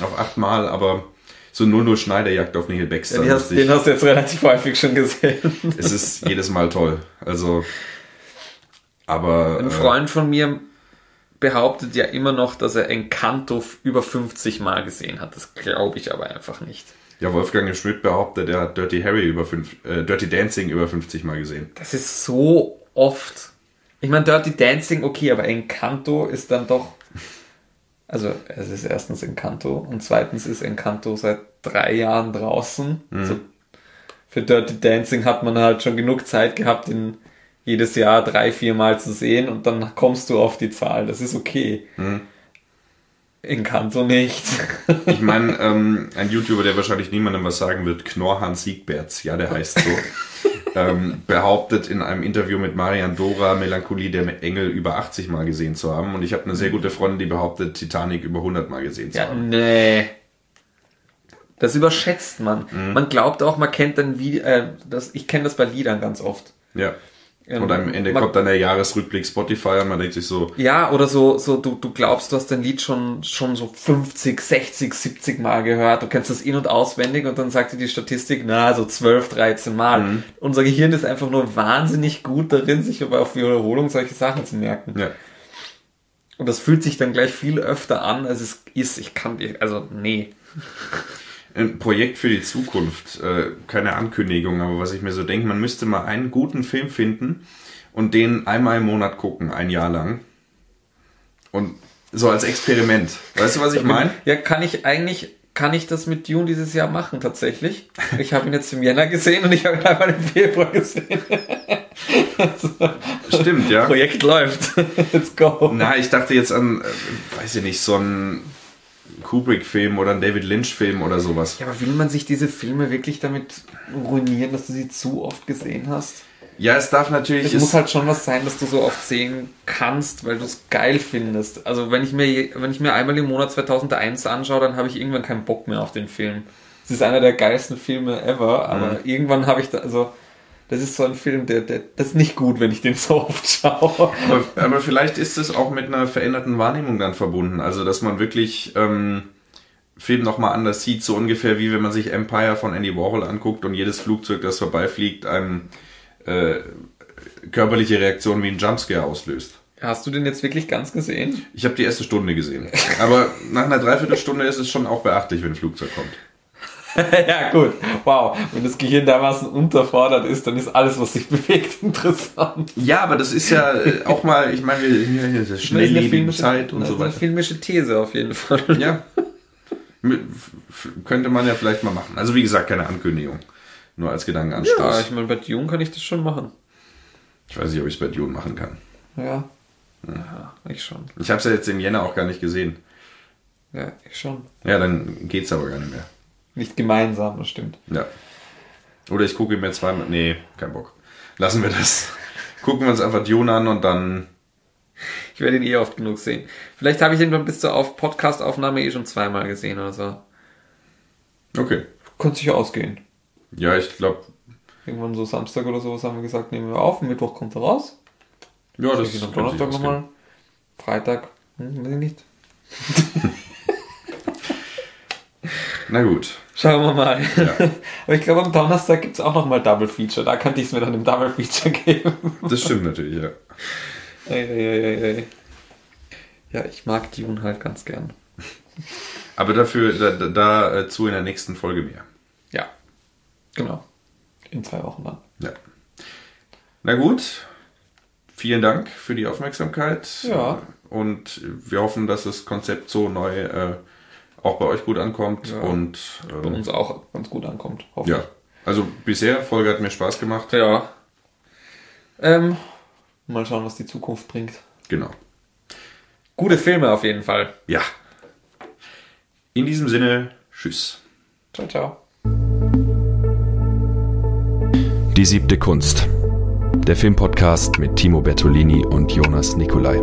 Auf achtmal, aber so 00 Schneiderjagd auf Neil Baxter. Den hast, ich- den hast du jetzt relativ häufig schon gesehen. es ist jedes Mal toll. Also, aber Ein äh, Freund von mir behauptet ja immer noch, dass er Encanto über 50 Mal gesehen hat. Das glaube ich aber einfach nicht. ja, Wolfgang Schmidt behauptet, er hat Dirty Harry über fünf, äh, Dirty Dancing über 50 Mal gesehen. Das ist so oft. Ich meine, Dirty Dancing, okay, aber Encanto ist dann doch. Also, es ist erstens Encanto und zweitens ist Encanto seit drei Jahren draußen. Also, für Dirty Dancing hat man halt schon genug Zeit gehabt, ihn jedes Jahr drei, vier Mal zu sehen und dann kommst du auf die Zahl. Das ist okay. Encanto nicht. Ich [laughs] meine, ähm, ein YouTuber, der wahrscheinlich niemandem was sagen wird, Knorrhahn Siegberts, ja, der heißt so, [laughs] ähm, behauptet in einem Interview mit Marian Dora, Melancholie der Engel über 80 Mal gesehen zu haben. Und ich habe eine sehr gute Freundin, die behauptet, Titanic über 100 Mal gesehen zu Ja, haben. nee. Das überschätzt man. Man glaubt auch, man kennt dann wie, äh, das, ich kenne das bei Liedern ganz oft. Ja. Ähm, Und am Ende man- kommt dann der Jahresrückblick Spotify und man denkt sich so, Ja, oder so, so du, du glaubst, du hast dein Lied schon, schon so 50, 60, 70 Mal gehört. Du kennst das in- und auswendig und dann sagt dir die Statistik, na, so 12, 13 Mal. Unser Gehirn ist einfach nur wahnsinnig gut darin, sich aber auf Wiederholung solche Sachen zu merken. ja. Und das fühlt sich dann gleich viel öfter an, als es ist. Ich kann, also, nee. Ein Projekt für die Zukunft, äh, keine Ankündigung, aber was ich mir so denke, man müsste mal einen guten Film finden und den einmal im Monat gucken, ein Jahr lang. Und so als Experiment. Weißt du, was ich meine? Ja, kann ich eigentlich, kann ich das mit Dune dieses Jahr machen, tatsächlich. Ich habe ihn jetzt im Jänner gesehen und ich habe ihn einmal im Februar gesehen. [laughs] also, Stimmt, ja. Projekt läuft. [laughs] Let's go. Na, ich dachte jetzt an, äh, weiß ich nicht, so einen Kubrick-Film oder einen David Lynch-Film oder sowas. Ja, aber will man sich diese Filme wirklich damit ruinieren, dass du sie zu oft gesehen hast? Ja, es darf natürlich. Es muss halt schon was sein, dass du so oft sehen kannst, weil du es geil findest. Also wenn ich mir wenn ich mir einmal im Monat 2001 anschaue, dann habe ich irgendwann keinen Bock mehr auf den Film. Es ist einer der geilsten Filme ever, aber mhm. irgendwann habe ich da also das ist so ein Film, der, der das ist nicht gut, wenn ich den so oft schaue. Aber, aber vielleicht ist es auch mit einer veränderten Wahrnehmung dann verbunden. Also dass man wirklich ähm, Film nochmal anders sieht, so ungefähr wie wenn man sich Empire von Andy Warhol anguckt und jedes Flugzeug, das vorbeifliegt, einem äh, körperliche Reaktion wie ein Jumpscare auslöst. Hast du den jetzt wirklich ganz gesehen? Ich habe die erste Stunde gesehen. Aber nach einer Dreiviertelstunde ist es schon auch beachtlich, wenn ein Flugzeug kommt. [laughs] ja, gut. Wow. Wenn das Gehirn dermaßen unterfordert ist, dann ist alles, was sich [laughs] bewegt, interessant. Ja, aber das ist ja äh, auch mal, ich meine, hier, hier ist schnelllebige Zeit und so weiter. Das ist eine filmische These auf jeden Fall. Ja. Könnte man ja vielleicht mal machen. Also wie gesagt, keine Ankündigung. Nur als Gedankenanstoß. Ja, ich meine, bei Dune kann ich das schon machen. Ich weiß nicht, ob ich es bei Dune machen kann. Ja. Ja, ich schon. Ich habe es ja jetzt im Jänner auch gar nicht gesehen. Ja, ich schon. Ja, dann geht's aber gar nicht mehr. Nicht gemeinsam, das stimmt. Ja. Oder ich gucke mir zweimal. Nee, kein Bock. Lassen wir das. Gucken wir uns einfach Dune an und dann. Ich werde ihn eh oft genug sehen. Vielleicht habe ich ihn bis zur auf Podcast-Aufnahme eh schon zweimal gesehen oder so. Okay. Könnte sich ausgehen. Ja, ich glaube. Irgendwann so Samstag oder sowas haben wir gesagt, nehmen wir auf. Mittwoch kommt er raus. Ja, das ist. Donnerstag nochmal. Freitag, hm, weiß ich nicht. [laughs] Na gut. Schauen wir mal. Ja. [laughs] Aber ich glaube, am Donnerstag gibt es auch nochmal Double Feature. Da könnte ich es mir dann im Double Feature [laughs] geben. Das stimmt natürlich, ja. Ei, ei, ei, ja, ich mag Dune halt ganz gern. Aber dafür, da, da, dazu in der nächsten Folge mehr. Ja. Genau. In zwei Wochen dann. Ja. Na gut. Vielen Dank für die Aufmerksamkeit. Ja. Und wir hoffen, dass das Konzept so neu äh, auch bei euch gut ankommt ja. und ähm, bei uns auch ganz gut ankommt. Ja, also bisher Folge hat mir Spaß gemacht. Ja. Ähm, mal schauen, was die Zukunft bringt. Genau. Gute Filme auf jeden Fall. Ja. In diesem Sinne, tschüss. Ciao, ciao. Die siebte Kunst. Der Filmpodcast mit Timo Bertolini und Jonas Nicolai.